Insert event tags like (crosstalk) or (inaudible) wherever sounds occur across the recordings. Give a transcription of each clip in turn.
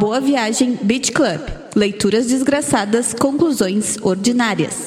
Boa Viagem Beach Club. Leituras desgraçadas, conclusões ordinárias.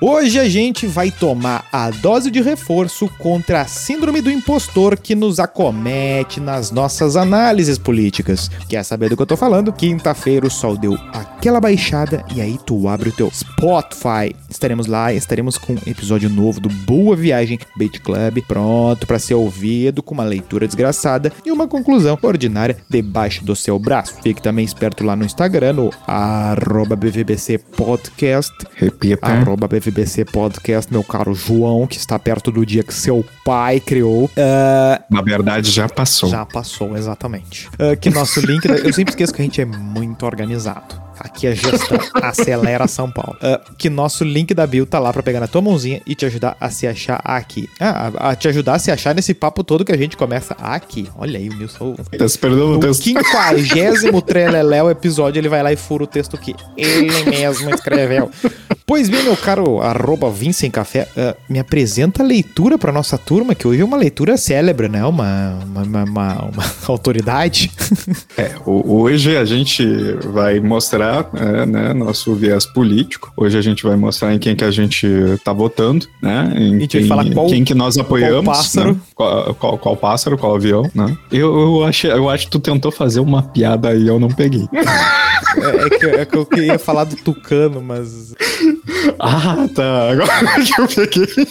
Hoje a gente vai tomar a dose de reforço contra a síndrome do impostor que nos acomete nas nossas análises políticas. Quer saber do que eu tô falando? Quinta-feira o sol deu aquela baixada e aí tu abre o teu Spotify. Estaremos lá, estaremos com um episódio novo do Boa Viagem Beat Club, pronto para ser ouvido com uma leitura desgraçada e uma conclusão ordinária debaixo do seu braço. Fique também esperto lá no Instagram, no arroba BVBC Podcast. Repita. Arroba BVBC Podcast, meu caro João, que está perto do dia que seu pai criou. Ah, Na verdade, já passou. já passou, exatamente. Ah, que nosso link. Eu sempre esqueço que a gente é muito organizado. Aqui é gestão. (laughs) Acelera São Paulo. Ah, que nosso link da bio tá lá pra pegar na tua mãozinha e te ajudar a se achar aqui. Ah, a, a te ajudar a se achar nesse papo todo que a gente começa aqui. Olha aí, o Nilson. Tá se perdendo no No texto. quinquagésimo (laughs) treleléu episódio, ele vai lá e fura o texto que ele mesmo escreveu. Pois bem, meu caro arroba Vincent Café, ah, me apresenta a leitura pra nossa turma, que hoje é uma leitura célebre, né? Uma, uma, uma, uma- (laughs) autoridade. (laughs) É, hoje a gente vai mostrar é, né, nosso viés político. Hoje a gente vai mostrar em quem que a gente tá votando, né? Em A gente vai quem, falar qual- quem que nós apoiamos. pássaro. né? Qual, qual, qual pássaro, qual avião, né? Eu, eu, acho, eu acho que tu tentou fazer uma piada aí, eu não peguei. (laughs) É, é que, é que eu queria falar do Tucano, mas. Ah, tá. Agora (laughs) que eu peguei.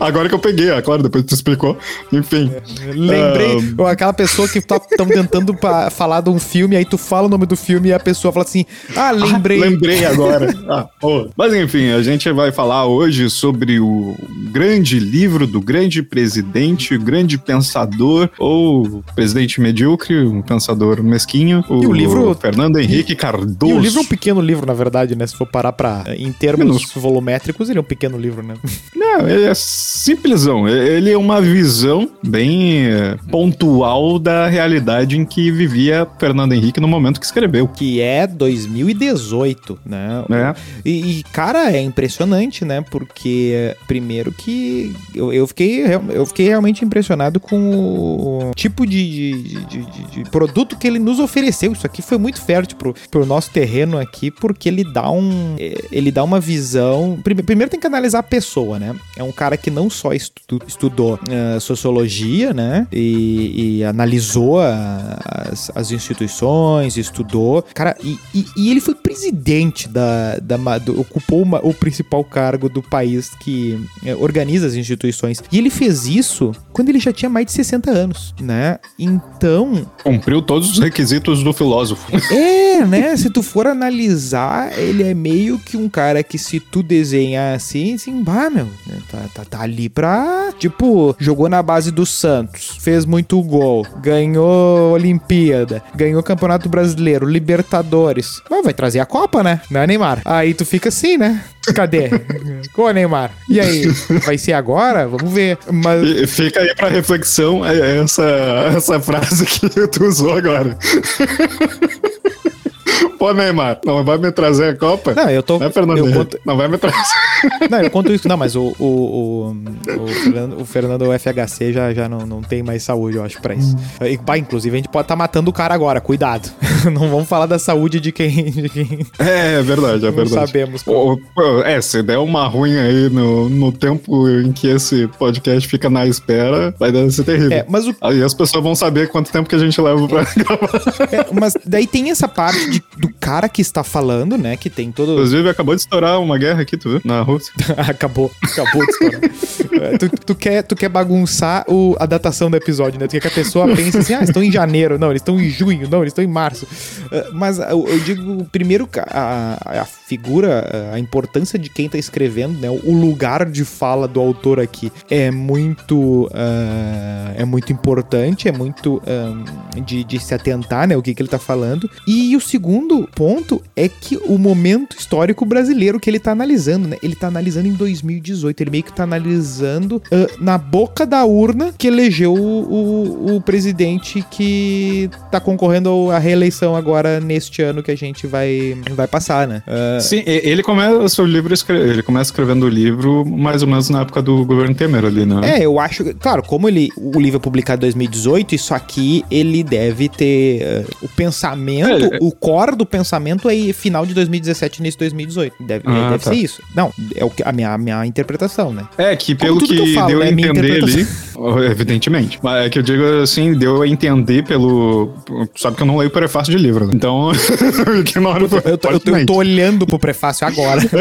Agora que eu peguei, é claro, depois tu explicou. Enfim. Lembrei Ah, aquela pessoa que tá tão tentando pa- falar de um filme, aí tu fala o nome do filme e a pessoa fala assim: Ah, lembrei. Ah, lembrei agora. (laughs) Ah, pô. Mas enfim, a gente vai falar hoje sobre o grande livro do grande presidente, o grande pensador, ou presidente medíocre, um pensador mesquinho, o, E o livro- Fernando Henrique Cardoso. E o livro é um pequeno livro, na verdade, né? Se for parar pra. Em termos Minúsculo. volumétricos, ele é um pequeno livro, né? Não, ele é simplesão. Ele é uma visão bem eh, pontual da realidade em que vivia Fernando Henrique no momento que escreveu. Que é 2018, né? É. E, e, cara, é impressionante, né? Porque, primeiro que eu, eu, fiquei, eu fiquei realmente impressionado com o tipo de, de, de- de- produto que ele nos ofereceu. Isso aqui foi muito fértil pro, pro nosso terreno aqui, porque ele dá um. eh, Ele dá uma visão. prime- Primeiro tem que analisar a pessoa, né? É um cara que não só estu- estudou eh, sociologia, né? E, e analisou a- as, as instituições, estudou. Cara, e, e- e ele foi presidente da. da do- ocupou uma- o principal cargo do país que eh, organiza as instituições. E ele fez isso quando ele já tinha mais de 60 anos, né? Então, Cumpriu todos os requisitos do filósofo. é, né? (laughs) Se tu for analisar, ele é meio que um cara que se tu desenhar assim, assim, bah, meu, né, tá, tá, tá ali pra. Tipo, jogou na base do Santos, fez muito gol, ganhou Olimpíada, ganhou Campeonato Brasileiro, Libertadores. Mas vai trazer a Copa, né? Não é, Neymar? Aí tu fica assim, né? Cadê? (laughs) Ô, Neymar. E aí? Vai ser agora? Vamos ver. Mas. Fica aí pra reflexão é essa, essa frase que tu usou agora. (laughs) Pô, Neymar, não vai me trazer a Copa? Não, eu tô. Né, Fernando? eu conto- Não vai me trazer. (laughs) Não, eu conto isso. Não, mas o, o, o, o Fernando, o Fernando FHC já, já não, não tem mais saúde, eu acho, pra isso. E, pá, inclusive, a gente pode estar matando o cara agora, cuidado. (laughs) Não vamos falar da saúde de quem, de quem É, é verdade, é não verdade. sabemos. Ô, pô, É, se der uma ruim aí no, no tempo em que esse podcast fica na espera, vai dar- ser terrível. É, mas o Aí as pessoas vão saber quanto tempo que a gente leva pra (laughs) gravar. É, mas daí tem essa parte de- do cara que está falando, né? Que tem todo. Inclusive, acabou de estourar uma guerra aqui, tu viu? Na Rússia. (laughs) acabou, acabou de estourar. É, tu, tu quer, tu quer bagunçar o- a datação do episódio, né? Tu quer que a pessoa pense assim, ah, estão em janeiro. Não, eles estão em junho. Não, eles estão em março. É, mas eu, eu digo, primeiro, a, a figura, a importância de quem tá escrevendo, né? O lugar de fala do autor aqui é muito, ah, é muito importante, é muito ah, de, de se atentar, né? O que, que ele tá falando. E o segundo ponto é que o momento histórico brasileiro que ele tá analisando, né? Ele tá analisando em 2018. Ele meio que tá analisando uh, na boca da urna que elegeu o, o, o, presidente que tá concorrendo à reeleição agora neste ano que a gente vai, vai passar, né? Uh... Sim, ele começa o livro, ele começa escrevendo o livro mais ou menos na época do governo Temer ali, né? É, eu acho, claro, como ele, o livro é publicado em 2018, isso aqui ele deve ter uh, o pensamento, é, o core do pensamento é final de 2017 início de 2018. Deve, ah, deve tá. ser isso. Não, é o que, a, minha, a minha interpretação, né? É, que pelo que, que falo, deu a entender ali, (laughs) evidentemente, mas é que eu digo assim, deu a entender pelo... Sabe que eu não leio prefácio de livro, né? Então, (laughs) eu, eu, tô, eu, tô, eu tô olhando pro prefácio agora. (laughs)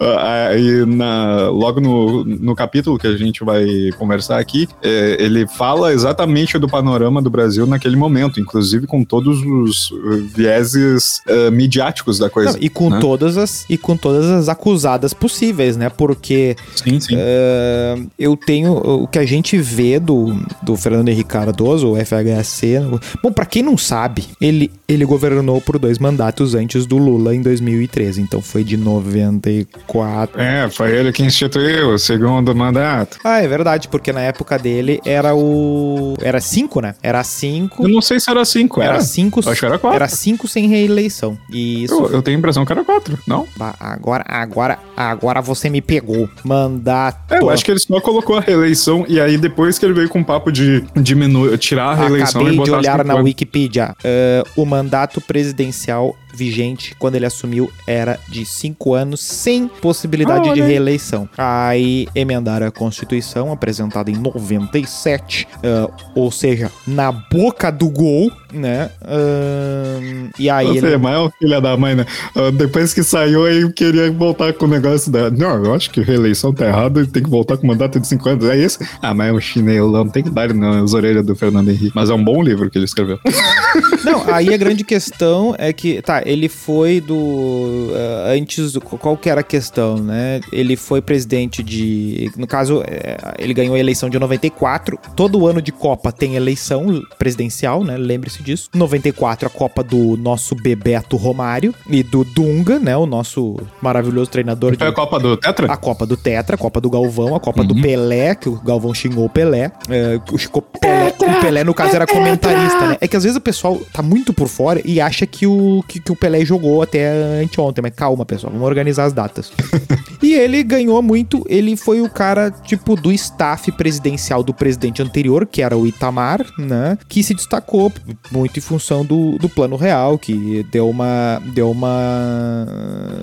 Aí, na, logo no, no capítulo que a gente vai conversar aqui, é, ele fala exatamente do panorama do Brasil naquele momento, inclusive com todos os vieses uh, midiáticos da coisa. Não, e com né? todas as e com todas as acusadas possíveis, né? Porque sim, sim. Uh, eu tenho o que a gente vê do, do Fernando Henrique Cardoso, o FHC. Bom, para quem não sabe, ele ele governou por dois mandatos antes do Lula em 2013, então foi de 94. É, foi ele que instituiu o segundo mandato. Ah, é verdade, porque na época dele era o era cinco, né? Era cinco. Eu não sei se era cinco, era, era cinco. Acho que era quatro. Era cinco sem reeleição. Isso. Eu, eu tenho a impressão que era quatro, não? Agora, agora, agora você me pegou. Mandato. É, eu acho que ele só colocou a reeleição e aí depois que ele veio com o papo de diminuir, tirar a reeleição Acabei e botar de olhar na Wikipedia. Uh, o mandato presidencial vigente quando ele assumiu era de cinco anos, sem possibilidade ah, de reeleição. Aí emendaram a Constituição, apresentada em 97, uh, ou seja, na boca do gol, né? Uh, e aí. Você ele... é maior filha da mãe, né? Uh, depois que saiu, aí queria voltar com o negócio da. Não, eu acho que reeleição tá errado tem que voltar com mandato de 5 anos. É isso? Ah, mas é um chinelão, tem que dar nas orelhas do Fernando Henrique. Mas é um bom livro que ele escreveu. (laughs) Não, aí a grande questão é que, tá, ele foi do. Uh, antes, do, qual que era a questão, né? Ele foi presidente de. No caso, é, ele ganhou a eleição de 94. Todo ano de Copa tem eleição presidencial, né? Lembre-se disso. 94, a Copa do nosso Bebeto Romário e do Dunga, né? O nosso maravilhoso treinador. Foi de... a Copa do Tetra? A Copa do Tetra, a Copa do Galvão, a Copa uhum. do Pelé, que o Galvão xingou o Pelé. É, o, Pelé o Pelé, no caso, era comentarista, né? É que às vezes o pessoal tá muito por fora e acha que o, que, que o Pelé jogou até anteontem, mas calma, pessoal, vamos organizar as datas. (laughs) e ele ganhou muito, ele foi o cara, tipo, do staff presidencial do presidente anterior, que era o Itamar, né? Que se destacou muito em função do, do plano real, que deu uma. deu uma.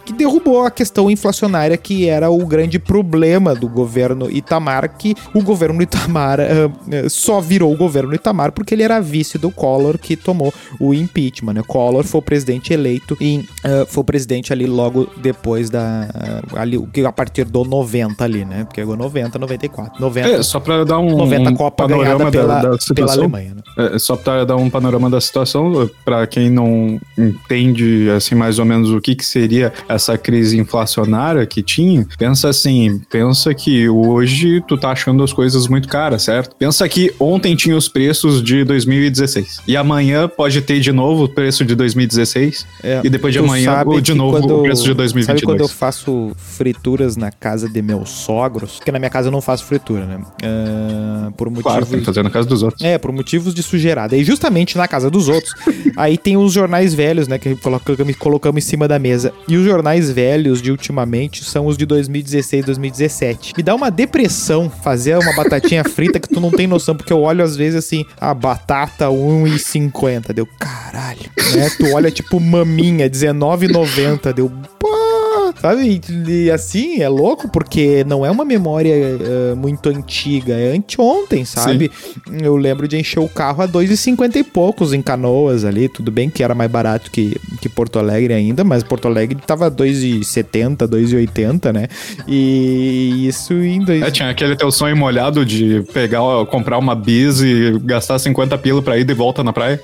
que derrubou a questão inflacionária que era o grande problema do governo Itamar, que o governo Itamar uh, só virou o governo Itamar porque ele era vice do Collor que tomou o impeachment. Né? Collor foi o presidente eleito em, uh, foi o presidente ali logo depois da. Uh, ali, a partir do 90 ali, né? Porque chegou 90, 94. 90, é, só pra dar um. 90 Copa ganhada pela, da, da pela Alemanha, né? É, só pra dar um panorama da situação, pra quem não entende, assim, mais ou menos o que, que seria essa crise inflacionária que tinha, pensa assim: pensa que hoje tu tá achando as coisas muito caras, certo? Pensa que ontem tinha os preços de 2016 e amanhã pode ter de novo o preço de 2016 é, e depois de amanhã ou de novo quando, o preço de 2022. Sabe quando eu faço frituras na casa de meus sogros? Porque na minha casa eu não faço fritura, né? Uh, por motivos... Claro, tem que fazer na casa dos outros. É, por motivos de sujeirada. E justamente na casa dos outros, (laughs) aí tem os jornais velhos, né? Que colocamos, colocamos em cima da mesa. E os jornais velhos de ultimamente são os de 2016, 2017. Me dá uma depressão fazer uma batatinha (laughs) frita que tu não tem noção, porque eu olho às vezes assim, a batata 1,50. Deu caralho. Né? Tu olha tipo maminha, R$19,90. Deu. Pô, sabe? E, assim, é louco porque não é uma memória uh, muito antiga, é anteontem, sabe? Sim. Eu lembro de encher o carro a 2,50 e poucos em Canoas ali, tudo bem que era mais barato que, que Porto Alegre ainda, mas Porto Alegre tava 2,70, 2,80, né? E isso em dois... É, tinha aquele teu sonho molhado de pegar, comprar uma bis e gastar 50 pila pra ir de volta na praia.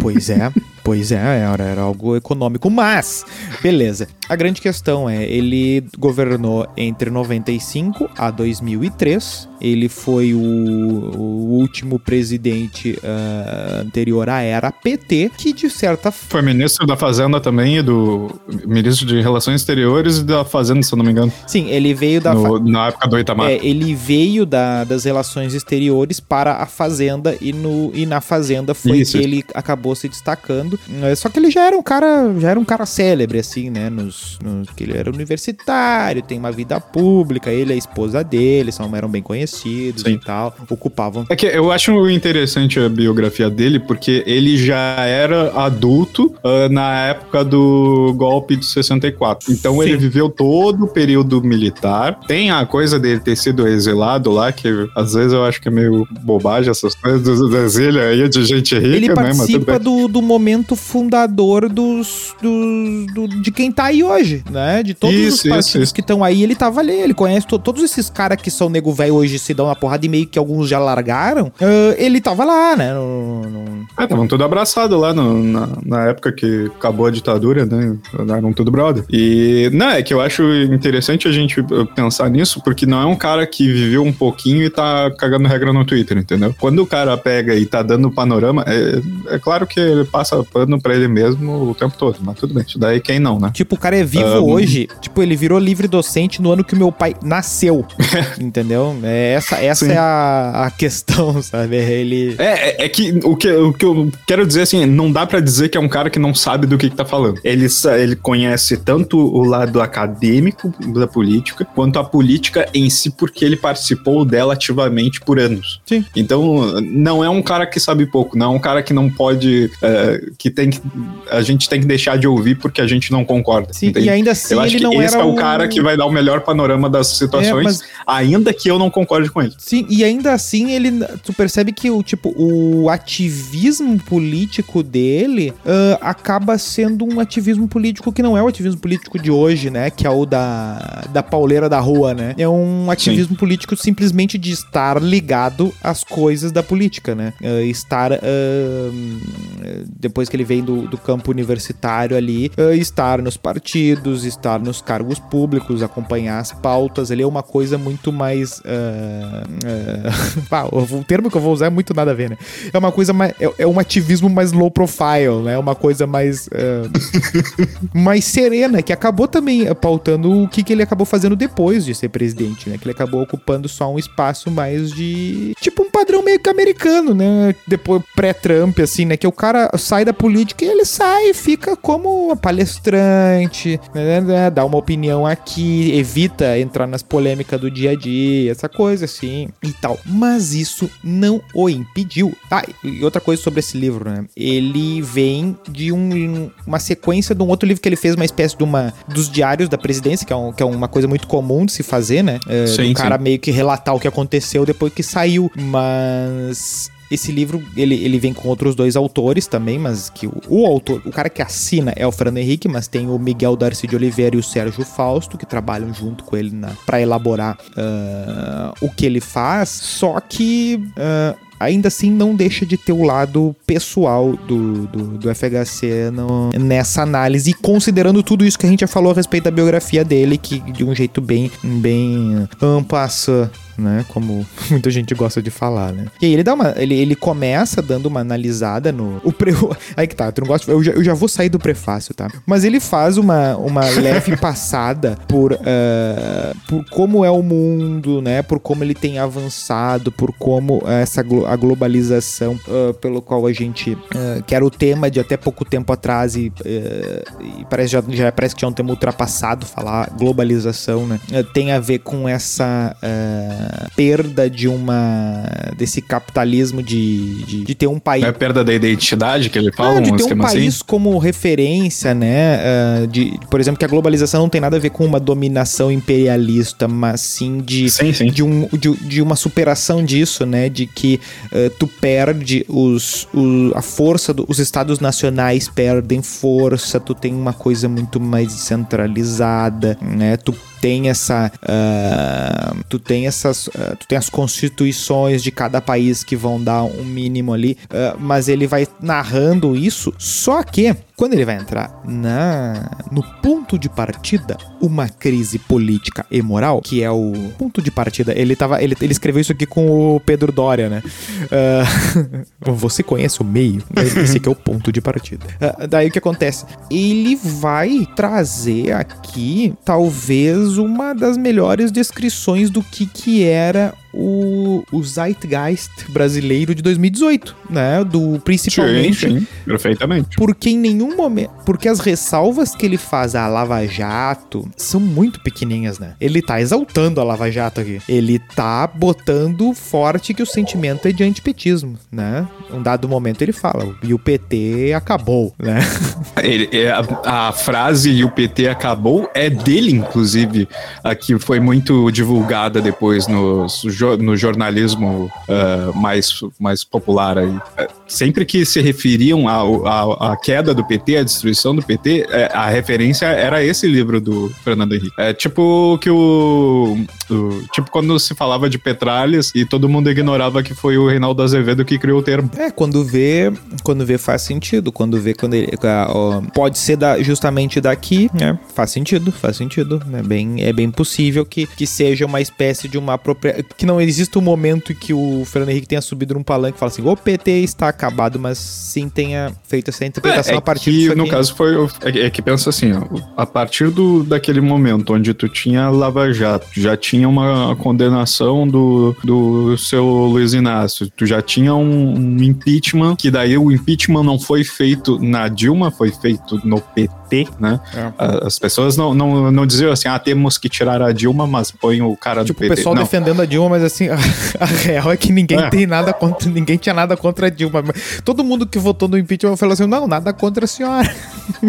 Pois é, pois é, era, era algo econômico, mas beleza. A grande questão é, ele governou entre 95 a 2003 Ele foi o, o último presidente uh, anterior à era PT, que de certa Foi ministro da Fazenda também e do ministro de Relações Exteriores e da Fazenda, se eu não me engano. Sim, ele veio da. No, na época do Itamar. É, ele veio da, das relações exteriores para a Fazenda e, no, e na Fazenda foi Isso. que ele acabou se destacando. É, Só que ele já era um cara, já era um cara célebre, assim, né? Nos, nos- que ele era universitário, tem uma vida pública, ele e a esposa dele são, eram bem conhecidos Sim. e tal, ocupavam. É que eu acho interessante a biografia dele, porque ele já era adulto ah, na época do golpe de 64. Então Sim. ele viveu todo o período militar. Tem a coisa dele ter sido exilado lá, que às vezes eu acho que é meio bobagem essas coisas do exílio aí de gente rica, Ele né? Participa do, do momento fundador dos, dos- do- de quem tá aí hoje, né? De todos Isso, os isso, partidos isso. que estão aí, ele tava ali. Ele conhece to- todos esses caras que são nego velho hoje se dão uma porrada e meio que alguns já largaram. ah, ele tava lá, né? No- no- É, estavam tudo abraçados lá no- na, na época que acabou a ditadura, né? Eram tudo brother. E, não, é que eu acho interessante a gente uh, pensar nisso, porque não é um cara que viveu um pouquinho e tá cagando regra no Twitter, entendeu? Quando o cara pega e tá dando panorama, é, é claro que ele passa pano pra ele mesmo o tempo todo, mas tudo bem. Isso daí quem não, né? Tipo, o cara é vivo Ah, hoje. Tipo, ele virou livre docente no ano que o meu pai nasceu. (laughs) entendeu? É, essa essa Sim. é a, a questão, (laughs) sabe? Ele. É, é, é que, o que o que eu quero dizer assim, não dá pra dizer que é um cara que não sabe do que, que tá falando. Ele, ele conhece tanto o lado acadêmico da política, quanto a política em si, porque ele participou dela ativamente por anos. Sim. Então, não é um cara que sabe pouco, não é um cara que não pode. é, que tem que. A gente tem que deixar de ouvir porque a gente não concorda. Sim, entende? e ainda assim eu acho ele que não esse era é o cara que vai dar o melhor panorama das situações, mas- ainda que eu não concorde com ele. Sim, e ainda assim ele. Tu percebe que o tipo, o ativismo político dele ah, acaba sendo um ativismo político que não é o ativismo político de hoje, né? Que é o da, da pauleira da rua, né? É um ativismo político simplesmente de estar ligado às coisas da política, né? Ah, estar. ah, depois que ele vem do, do campo universitário ali, estar nos partidos, estar nos cargos públicos, acompanhar as pautas. Ele é uma coisa muito mais. ah, ah, (laughs) pá, o termo que eu vou usar é muito nada a ver, né? É uma coisa mais. É, é um ativismo mais low profile, né? É uma coisa mais. ah, (laughs) mais serena, que acabou também pautando o que, que ele acabou fazendo depois de ser presidente, né? Que ele acabou ocupando só um espaço mais de. Tipo um padrão meio que americano, né? Depois pré-Trump, assim, né? Que o cara sai da política e ele sai e fica como palestrante, né, Dá uma opinião aqui, evita entrar nas polêmicas do dia a dia, essa coisa assim e tal. Mas isso não o impediu. Tá, e outra coisa sobre esse livro, né? Ele vem de um- uma sequência de um outro livro que ele fez, uma espécie de uma dos diários da presidência, que é, um- que é uma coisa muito comum de se fazer, né? É, Sim, do cara sim. meio que relatar o que aconteceu depois que saiu. Mas esse livro, ele, ele vem com outros dois autores também, mas que o, o autor, o cara que assina é o Fernando Henrique, mas tem o Miguel Darcy de Oliveira e o Sérgio Fausto, que trabalham junto com ele na, pra elaborar ah, o que ele faz, só que... ah, Ainda assim, não deixa de ter o lado pessoal do, do, do FHC no- nessa análise, e considerando tudo isso que a gente já falou a respeito da biografia dele, que de um jeito bem, bem ampassa, né? Como (laughs) muita gente gosta de falar, né? E aí ele dá uma. Ele, ele começa dando uma analisada no. O pre... (laughs) Aí que tá, tu não gosta. Eu já, eu já vou sair do prefácio, tá? Mas ele faz uma, uma leve passada por, ah, por como é o mundo, né? Por como ele tem avançado, por como essa glo- a globalização ah, pelo qual a gente. ah, que era o tema de até pouco tempo atrás e, e parece, já, já parece que já é um tema ultrapassado falar globalização, né? Tem a ver com essa perda de uma. desse capitalismo de, de, de ter um país. É a perda da identidade que ele fala, Ah, de um ter um esquema país assim. como referência, né? ah, de, por exemplo, que a globalização não tem nada a ver com uma dominação imperialista, mas sim de, Sim, sim. de, um, de, de uma superação disso, né? De que ah, tu perde os, o- a força, do, os estados nacionais perdem força, tu tem uma coisa muito mais descentralizada, né? Tu tem essa ah, tu tem essas ah, tu tem as constituições de cada país que vão dar um mínimo ali ah, mas ele vai narrando isso só que quando ele vai entrar na no ponto de partida, uma crise política e moral, que é o ponto de partida. Ele tava, ele, ele escreveu isso aqui com o Pedro Dória, né? (laughs) Uh, você conhece o meio, esse aqui é o ponto de partida. Uh, daí o que acontece? Ele vai trazer aqui talvez uma das melhores descrições do que que era o, o Zeitgeist brasileiro de 2018, né? Do principalmente. Sim, sim, perfeitamente. Porque em nenhum momento. Porque as ressalvas que ele faz à Lava Jato são muito pequenininhas, né? Ele tá exaltando a Lava Jato aqui. Ele tá botando forte que o sentimento é de antipetismo, né? Um dado momento ele fala, e o PT acabou, né? (laughs) Ele, é, a, a frase e o PT acabou é dele, inclusive, aqui foi muito divulgada depois nos no jornalismo uh, mais, mais popular aí. Sempre que se referiam à queda do PT, à destruição do PT, é, a referência era esse livro do Fernando Henrique. É tipo que o, o, Tipo quando se falava de Petralhas e todo mundo ignorava que foi o Reinaldo Azevedo que criou o termo. É, quando vê, quando vê faz sentido. Quando vê quando ele. Pode ser da, justamente daqui, né? Faz sentido, faz sentido. É bem, é bem possível que, que seja uma espécie de uma própria. Que não existe um momento em que o Fernando Henrique tenha subido num palanque e fala assim: o PT está acabado, mas sim tenha feito essa interpretação é, é a partir que, disso. No caso, foi. É, é, que pensa assim: ó, a partir do, daquele momento onde tu tinha Lava Jato, já tinha uma condenação do, do seu Luiz Inácio, tu já tinha um, um impeachment, que daí o impeachment não foi feito na Dilma, foi feito no PT, né? É. As pessoas não, não, não diziam assim, ah, temos que tirar a Dilma, mas põe o cara tipo, do PT. O pessoal não. defendendo a Dilma, mas assim, (laughs) a, a real é que ninguém é. tem nada contra, ninguém tinha nada contra a Dilma. Todo mundo que votou no impeachment falou assim, não, nada contra a senhora.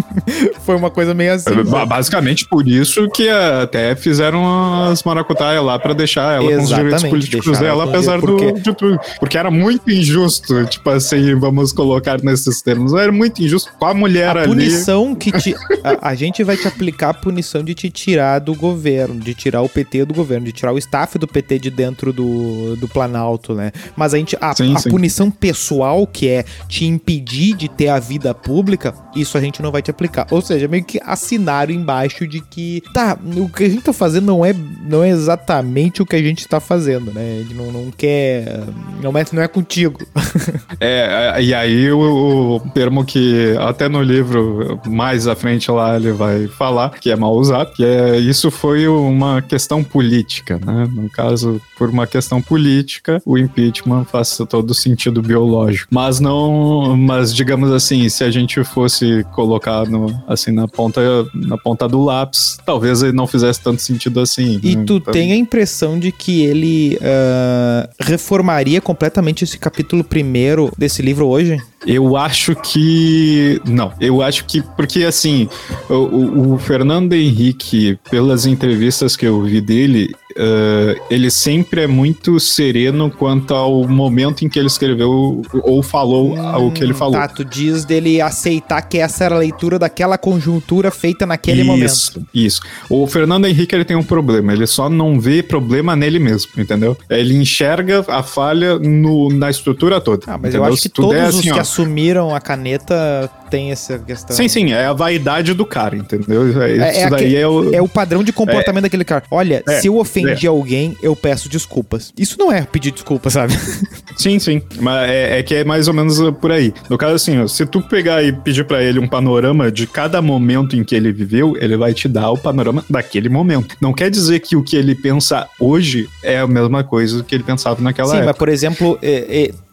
(laughs) Foi uma coisa meio assim. É, basicamente por isso que até fizeram as maracutaias lá para deixar ela Exatamente, com os direitos políticos dela, apesar porque... do, de tudo. Porque era muito injusto, tipo assim, vamos colocar nesses termos. Era muito injusto com a mulher a ali. Punição que te, a, a, gente vai te aplicar a punição de te tirar do governo, de tirar o PT do governo, de tirar o staff do PT de dentro do, do Planalto, né? Mas a gente a, sim, a sim. punição pessoal que é te impedir de ter a vida pública, isso a gente não vai te aplicar. Ou seja, meio que assinaram embaixo de que tá, o que a gente tá fazendo não é não é exatamente o que a gente tá fazendo, né? Ele não, não quer não é, não é contigo. (laughs) é, e aí o, o termo que até no livro mais à frente lá ele vai falar, que é mal usado, que é isso foi uma questão política, né? No caso, por uma questão política, o impeachment faz todo sentido biológico. Mas não, mas digamos assim, se a gente fosse colocar no, assim na ponta na ponta do lápis, talvez ele não fizesse tanto sentido assim. E né? tu então... tem a impressão de que ele uh, reformaria completamente esse capítulo primeiro desse livro hoje? Eu acho que. Não, eu acho que. Porque, assim, o, o Fernando Henrique, pelas entrevistas que eu vi dele, Uh, ele sempre é muito sereno quanto ao momento em que ele escreveu ou falou hum, o que ele falou. Tá, tu diz dele aceitar que essa era a leitura daquela conjuntura feita naquele isso, momento. Isso, isso. O Fernando Henrique ele tem um problema, ele só não vê problema nele mesmo, entendeu? Ele enxerga a falha no, na estrutura toda. Ah, mas entendeu? eu acho que todos assim, os ó, que assumiram a caneta tem essa questão. Sim, sim, é a vaidade do cara, entendeu? É, é, Isso é, daí é, o... é o padrão de comportamento é. daquele cara. Olha, é, se eu ofendi alguém, eu peço desculpas. Isso não é pedir desculpa, sabe? (laughs) Sim, sim. Mas é, que é mais ou menos por aí. No caso, assim, ó, se tu pegar e pedir para ele um panorama de cada momento em que ele viveu, ele vai te dar o panorama daquele momento. Não quer dizer que o que ele pensa hoje é a mesma coisa que ele pensava naquela sim, época. Sim, mas por exemplo,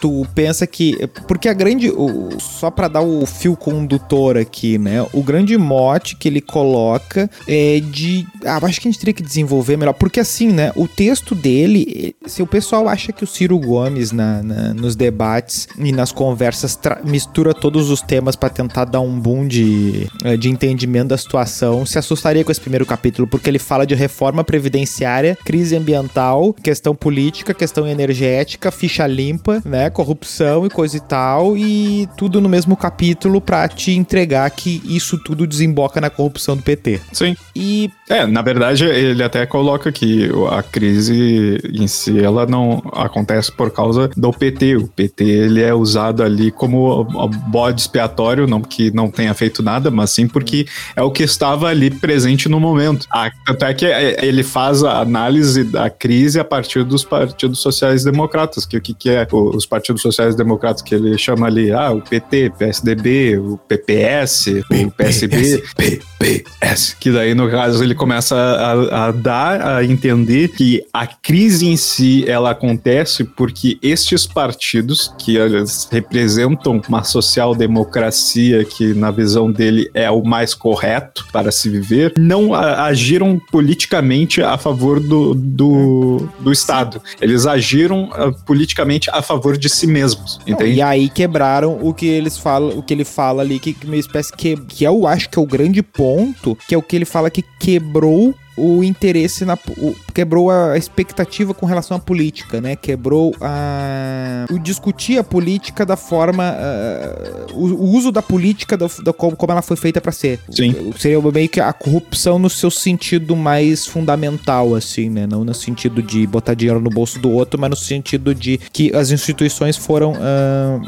tu pensa que. Porque a grande. O, só para dar o fio condutor aqui, né? O grande mote que ele coloca é de. Ah, acho que a gente teria que desenvolver melhor. Porque assim, né? O texto dele. Se o pessoal acha que o Ciro Gomes, na, na nos debates e nas conversas, mistura todos os temas para tentar dar um boom de, eh, de entendimento da situação, se assustaria com esse primeiro capítulo, porque ele fala de reforma previdenciária, crise ambiental, questão política, questão energética, ficha limpa, né? Corrupção e coisa e tal, e tudo no mesmo capítulo pra te entregar que isso tudo desemboca na corrupção do PT. Sim. E É, na verdade, ele até coloca que a crise em si, ela não acontece por causa do PT. O PT, ele é usado ali como bode expiatório, não que não tenha feito nada, mas sim porque é o que estava ali presente no momento. Ah, Tanto é que é, ele faz a análise da crise a partir dos partidos sociais-democratas, que o que, que é os partidos sociais-democratas que ele chama ali, ah, o PT, PSDB, o PPS, o PSB, PPS. Que daí, no caso, ele começa a, a dar a entender que a crise em si, ela acontece porque estes partidos, que eles representam uma social-democracia que, na visão dele, é o mais correto para se viver, não agiram politicamente a favor do, do, do Estado. Eles agiram ah, politicamente a favor de si mesmos, entende? E aí quebraram o que eles falam, o que ele fala ali, que, que uma espécie que, que eu acho que é o grande ponto, que é o que ele fala que quebrou o interesse na o- quebrou a expectativa com relação à política, né? Quebrou a o discutir a política da forma ah, o, o uso da política da, da como, como ela foi feita para ser. Sim. Seria meio que a corrupção no seu sentido mais fundamental, assim, né? Não no sentido de botar dinheiro no bolso do outro, mas no sentido de que as instituições foram. ah,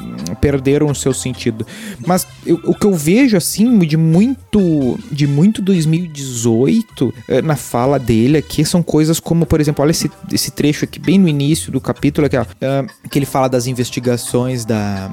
perderam o seu sentido. Mas eu- o que eu vejo, assim, de muito. de muito 2018 eh, na fala dele aqui são coisas como, por exemplo, olha esse, esse trecho aqui bem no início do capítulo, aqui, ó, ah, que ele fala das investigações da,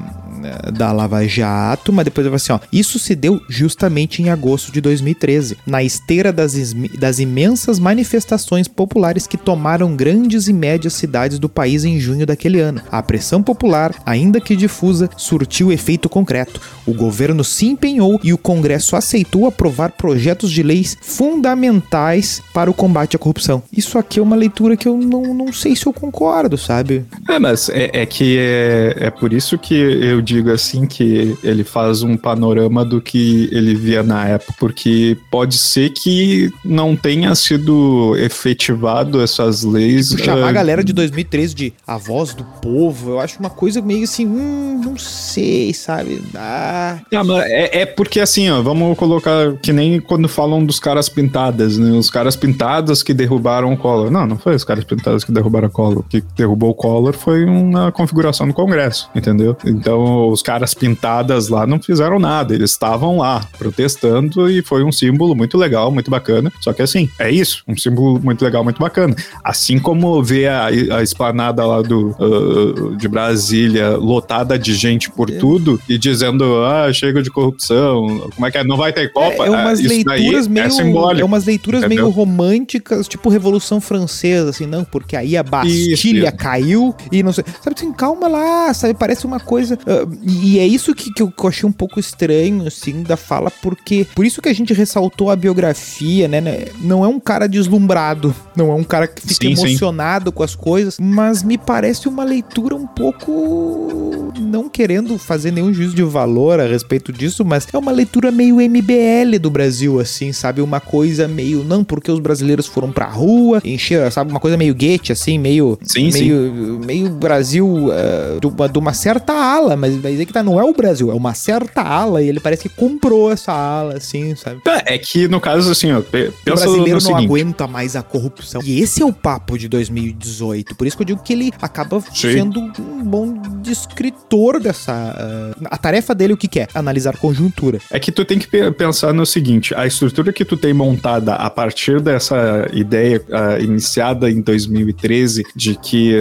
da Lava Jato, mas depois ele fala assim, ó, isso se deu justamente em agosto de 2013, na esteira das, das imensas manifestações populares que tomaram grandes e médias cidades do país em junho daquele ano. A pressão popular, ainda que difusa, surtiu efeito concreto. O governo se empenhou e o Congresso aceitou aprovar projetos de leis fundamentais para o combate à corrupção. Isso aqui é uma leitura que eu não, não sei se eu concordo, sabe? É, mas é, é que é, é por isso que eu digo assim que ele faz um panorama do que ele via na época, porque pode ser que não tenha sido efetivado essas leis. Chamar a ah, galera de 2013 de a voz do povo, eu acho uma coisa meio assim, hum, não sei, sabe? Ah, Ah, é, é porque assim, ó, vamos colocar que nem quando falam dos caras pintadas, né? Os caras pintadas que derrubaram o Collor. Não, não foi os caras pintados que derrubaram o Collor. O que derrubou o Collor foi uma configuração do Congresso, entendeu? Então, os caras pintadas lá não fizeram nada. Eles estavam lá protestando e foi um símbolo muito legal, muito bacana. Só que assim, é isso, um símbolo muito legal, muito bacana. Assim como ver a, a esplanada lá do, ah, de Brasília lotada de gente por tudo e dizendo, ah, chega de corrupção, como é que é? Não vai ter Copa? é, é umas Ah, isso daí leituras meio. É simbólico. É umas leituras entendeu? meio românticas, tipo Revolução Francesa, assim, não, porque aí a Bastilha caiu e não sei. Sabe assim, calma lá, sabe? Parece uma coisa. ah, e é isso que, que eu achei um pouco estranho, assim, da fala, porque. Por isso que a gente ressaltou a biografia, né? né, Não é um cara deslumbrado, não é um cara que fica Sim, sim. emocionado com as coisas, mas me parece uma leitura um pouco. Não querendo fazer nenhum juízo de valor a respeito disso, mas é uma leitura meio MBL do Brasil, assim, sabe? Uma coisa meio. Não, porque os brasileiros foram pra rua, encher, sabe? Uma coisa meio Goethe, assim, meio. Sim, meio, meio Brasil ah, de, uma, de uma certa ala, mas, mas é que tá, não é o Brasil, é uma certa ala, e ele parece que comprou essa ala, assim, sabe? Tá, É que no caso, assim, ó, pe- O pensa brasileiro não seguinte. aguenta mais a corrupção. E esse é o papo de 2018. Por isso que eu digo que ele acaba Sim. sendo um bom descritor dessa. ah, a tarefa dele, o que, que é? Analisar conjuntura. É que tu tem que pe- pensar no seguinte: a estrutura que tu tem montada a partir dessa ideia ah, iniciada em 2013 de que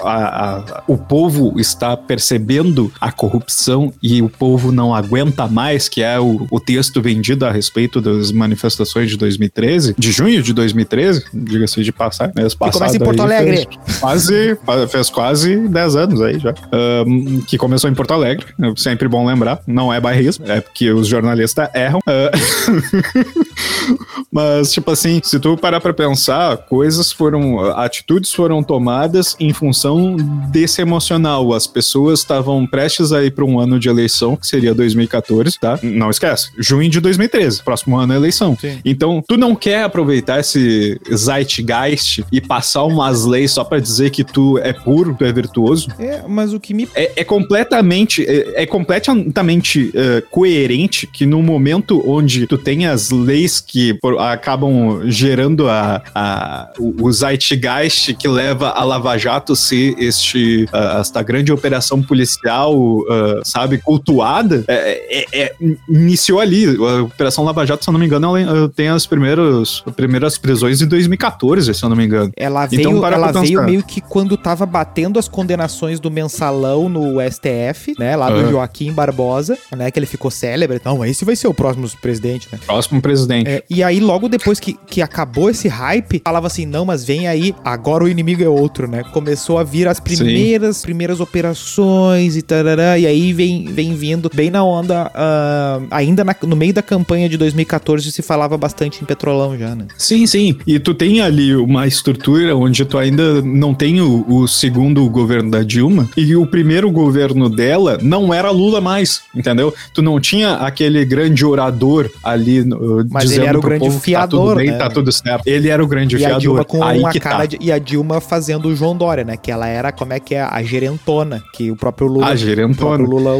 ah, a- a- o povo está percebendo a corrupção e o povo não aguenta mais, que é o, o texto vendido a respeito das manifestações de 2013, de junho de 2013, diga-se de passar, mês passado. começa em Porto Alegre. fez Quase, fez quase 10 anos aí já. Ahn, que começou em Porto Alegre, sempre bom lembrar, não é bairrismo, é porque os jornalistas erram. Ah, (laughs) Mas, tipo assim, se tu parar pra pensar, coisas foram. atitudes foram tomadas em função desse emocional. As pessoas estavam prestes a ir pra um ano de eleição, que seria 2014, tá? Não esquece. Junho de 2013. Próximo ano é eleição. Sim. Então, tu não quer aproveitar esse zeitgeist e passar umas leis só pra dizer que tu é puro, tu é virtuoso? É, mas o que me. É, é completamente, é, é completamente uh, coerente que no momento onde tu tem as leis que por, acabam gerando a, a, o, o zeitgeist que leva a Lava Jato ser este, uh, esta grande operação policial, uh, sabe, cultuada, é, é, é, iniciou ali. A Operação Lava Jato, se eu não me engano, ela tem as primeiras, primeiras prisões em 2014, se eu não me engano. Ela veio, então, ela veio meio que quando tava batendo as condenações do mensalão no STF, né? Lá do. Joaquim Barbosa, né? Que ele ficou célebre. Não, esse vai ser o próximo presidente, né? Próximo presidente. É, e aí, logo depois que, que acabou esse hype, falava assim: não, mas vem aí, agora o inimigo é outro, né? Começou a vir as primeiras, primeiras operações e tarará, e aí vem, vem vindo bem na onda, uh, ainda na, no meio da campanha de 2014 se falava bastante em petrolão já, né? Sim, sim. E tu tem ali uma estrutura onde tu ainda não tem o, o segundo governo da Dilma e o primeiro governo dela não era Lula mais, entendeu? Tu não tinha aquele grande orador ali Mas dizendo ele era o grande povo, fiador, tá tudo bem, né? tá tudo certo. Ele era o grande e fiador. A Dilma com Aí uma cara tá. de, e a Dilma fazendo o João Dória, né? Que ela era, como é que é, a gerentona, que o próprio Lula, a gerentona. O Lula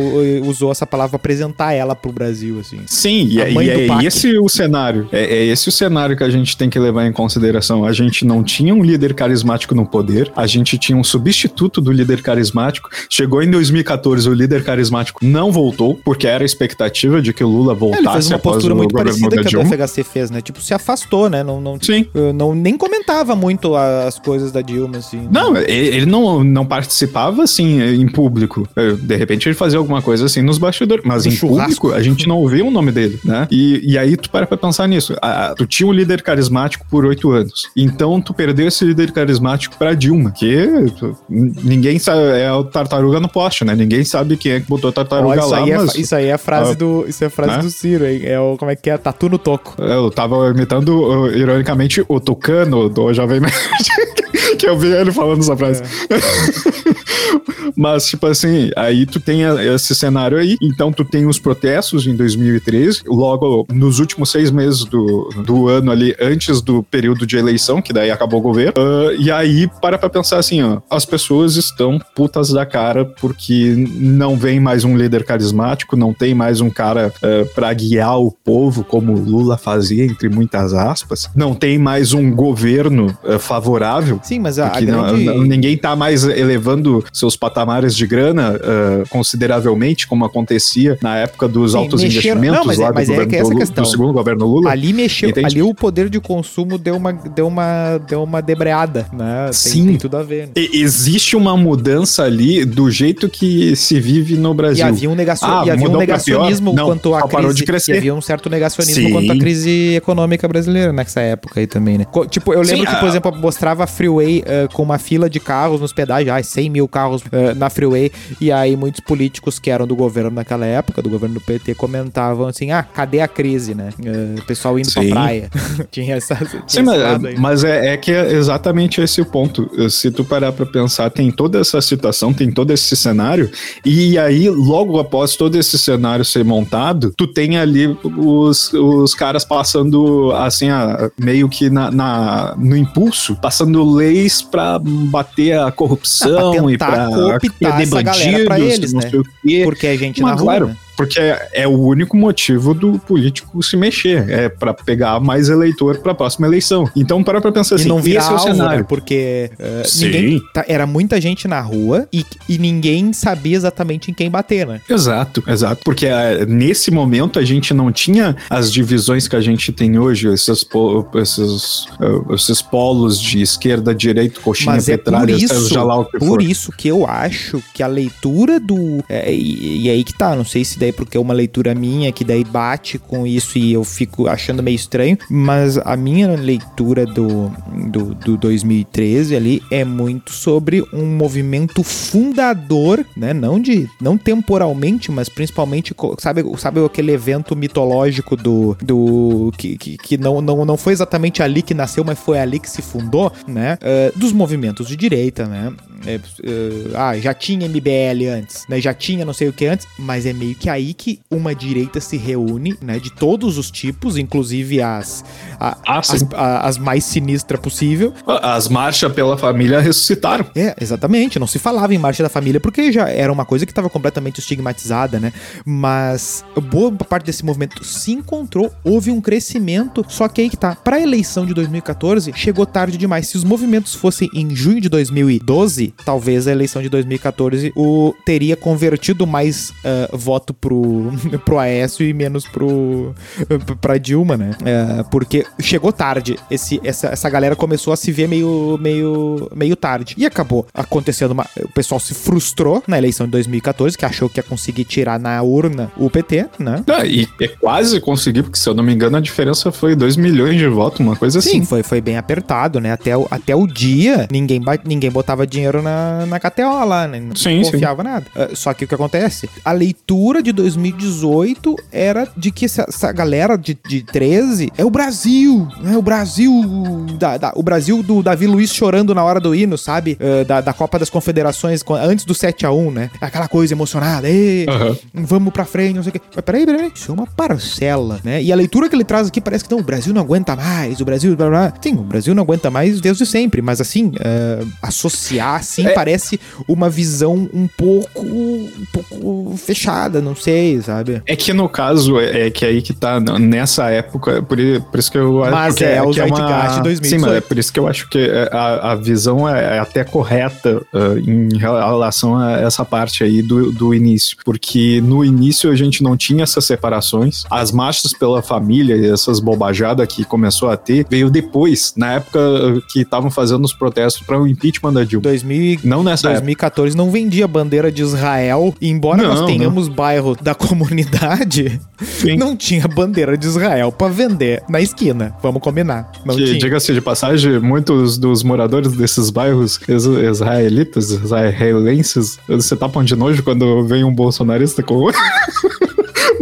usou essa palavra pra apresentar ela pro Brasil, assim. Sim, e, é, e é esse o cenário. É, é esse o cenário que a gente tem que levar em consideração. A gente não tinha um líder carismático no poder, a gente tinha um substituto do líder carismático. Chegou em 2014, o líder carismático não voltou, porque era a expectativa de que o Lula voltasse. É, ele fez uma postura muito parecida que a FHC fez, né? Tipo, se afastou, né? Não, não, Sim. não, nem comentava muito as coisas da Dilma, assim. Né? Não, ele não, não participava, assim, em público. De repente ele fazia alguma coisa assim nos bastidores, mas no em churrasco. público a gente não ouvia o nome dele, né? E, e aí tu para pra pensar nisso. A, tu tinha um líder carismático por oito anos. Então tu perdeu esse líder carismático pra Dilma, que tu, ninguém sabe, é o tartaruga no poste, né? Ninguém sabe quem é que botou a tartaruga oh, lá, aí é mas... É, isso aí é a frase ah, do, isso é a frase né? do Ciro, hein? É o, como é que é? Tatu no toco. Eu tava imitando, ironicamente, o Tucano do Jovem Nerd. (laughs) que eu vi ele falando essa frase. É. (laughs) Mas, tipo assim, aí tu tem esse cenário aí, então tu tem os protestos em 2013, logo nos últimos seis meses do, do ano ali, antes do período de eleição, que daí acabou o governo, uh, e aí para pra pensar assim, ó, as pessoas estão putas da cara porque não vem mais um líder carismático, não tem mais um cara uh, pra guiar o povo como Lula fazia, entre muitas aspas, não tem mais um governo uh, favorável. Sim, mas a, a grande... não, ninguém tá mais elevando seus patamares de grana uh, consideravelmente, como acontecia na época dos Sim, altos mexeram... investimentos não, mas lá é, do, é governo, é do, questão. do segundo governo Lula. Ali mexeu, Entende? ali o poder de consumo deu uma, deu uma, deu uma debreada, né? Tem, Sim. Tem tudo a ver. Né? Existe uma mudança ali do jeito que se vive no Brasil. E havia um, negacion... ah, e havia um negacionismo quanto à crise. Parou de crescer. E havia um certo negacionismo Sim. quanto à crise econômica brasileira nessa época aí também, né? Tipo, eu lembro Sim, que, por a... exemplo, mostrava a Freeway uh, com uma fila de carros nos pedágios, ah, 100 mil carros uh, na Freeway, e aí muitos políticos que eram do governo naquela época, do governo do PT, comentavam assim: ah, cadê a crise, né? Uh, o pessoal indo Sim. pra praia. (laughs) tinha essa. Tinha Sim, mas, mas é, é, que é exatamente esse o ponto. Se tu parar pra pensar, tem toda essa situação, tem todo esse cenário, e aí, logo após todo esse cenário ser montado, tu tem ali os, os caras passando, assim, a, meio que na, na, no impulso, passando leis pra bater a corrupção ah, pra e pra cooptar essa galera pra eles, né? Porque a gente Mas, na rua, claro, né? Porque é, é, o único motivo do político se mexer, é para pegar mais eleitor para a próxima eleição. Então para pra pensar assim, e não virar esse é o cenário. Né? Porque uh, ninguém, tá, era muita gente na rua e, e ninguém sabia exatamente em quem bater, né? Exato, exato. Porque uh, nesse momento a gente não tinha as divisões que a gente tem hoje, esses, esses, uh, esses polos de esquerda, direita, coxinha, Mas é por isso, por for. isso que eu acho que a leitura do... É, e, e aí que tá, não sei se daí porque é uma leitura minha que daí bate com isso e eu fico achando meio estranho, mas a minha leitura do, do, do 2013 ali é muito sobre um movimento fundador, né? Não de não temporalmente, mas principalmente sabe, sabe aquele evento mitológico do, do que, que, que não, não, não foi exatamente ali que nasceu, mas foi ali que se fundou, né? Uh, dos movimentos de direita, né? Uh, ah, já tinha MBL antes, né? Já tinha não sei o que antes, mas é meio que aí que uma direita se reúne, né, de todos os tipos, inclusive as, a- Ah, as, a- as mais sinistras possível. As marchas pela família ressuscitaram. É, exatamente. Não se falava em marcha da família porque já era uma coisa que estava completamente estigmatizada, né? Mas boa parte desse movimento se encontrou, houve um crescimento, só que aí que tá. Pra eleição de 2014, chegou tarde demais. Se os movimentos fossem em junho de 2012, talvez a eleição de 2014 o teria convertido mais ah, voto pro, (laughs) pro Aécio e menos pro pra Dilma, né? É, porque chegou tarde. Esse, essa, essa galera começou a se ver meio, meio, meio tarde. E acabou acontecendo uma. O pessoal se frustrou na eleição de 2014, que achou que ia conseguir tirar na urna o PT, né? Ah, e é quase consegui, porque se eu não me engano a diferença foi 2 milhões de votos, uma coisa Sim, assim. foi, foi bem apertado, né? Até o, até o dia, ninguém, ninguém botava dinheiro na, na KTO lá, né? Não Sim, confiava nada. Ah, Só que o que acontece? A leitura de 2018 era de que essa, essa galera de, de 13 é o Brasil, né? O Brasil, da, da- o Brasil do Davi Luiz chorando na hora do hino, sabe? Ah, da, da Copa das Confederações, antes do 7x1, né? Aquela coisa emocionada, Ê, Aham. vamos pra frente, não sei o quê. Mas peraí, peraí, isso é uma parcela, né? E a leitura que ele traz aqui parece que não, o Brasil não aguenta mais, o Brasil. Blá, blá. Sim, o Brasil não aguenta mais desde sempre, mas assim, é, associar assim É. parece uma visão um pouco, um pouco fechada, não sei, sabe? É que no caso, é, é que aí que tá, n- nessa época, por, por isso que eu acho Mas que é o que Zeitgeist 2018. Sim, mas é por isso que eu acho que é, a, a visão é é até correta ah, em relação a essa parte aí do, do início. Porque no início a gente não tinha essas separações. As marchas pela família e essas bobajadas que começou a ter, veio depois, na época ah, que estavam fazendo os protestos para o impeachment da Dilma. 2000, e- Não nessa época. 2014 não vendia bandeira de Israel, embora Não, nós não. tenhamos da comunidade, Sim. não tinha bandeira de Israel pra vender na esquina. Vamos combinar. Não Que, tinha. diga-se de passagem, muitos dos moradores desses bairros is- israelitas, israelenses, se tapam de nojo quando vem um bolsonarista com (laughs)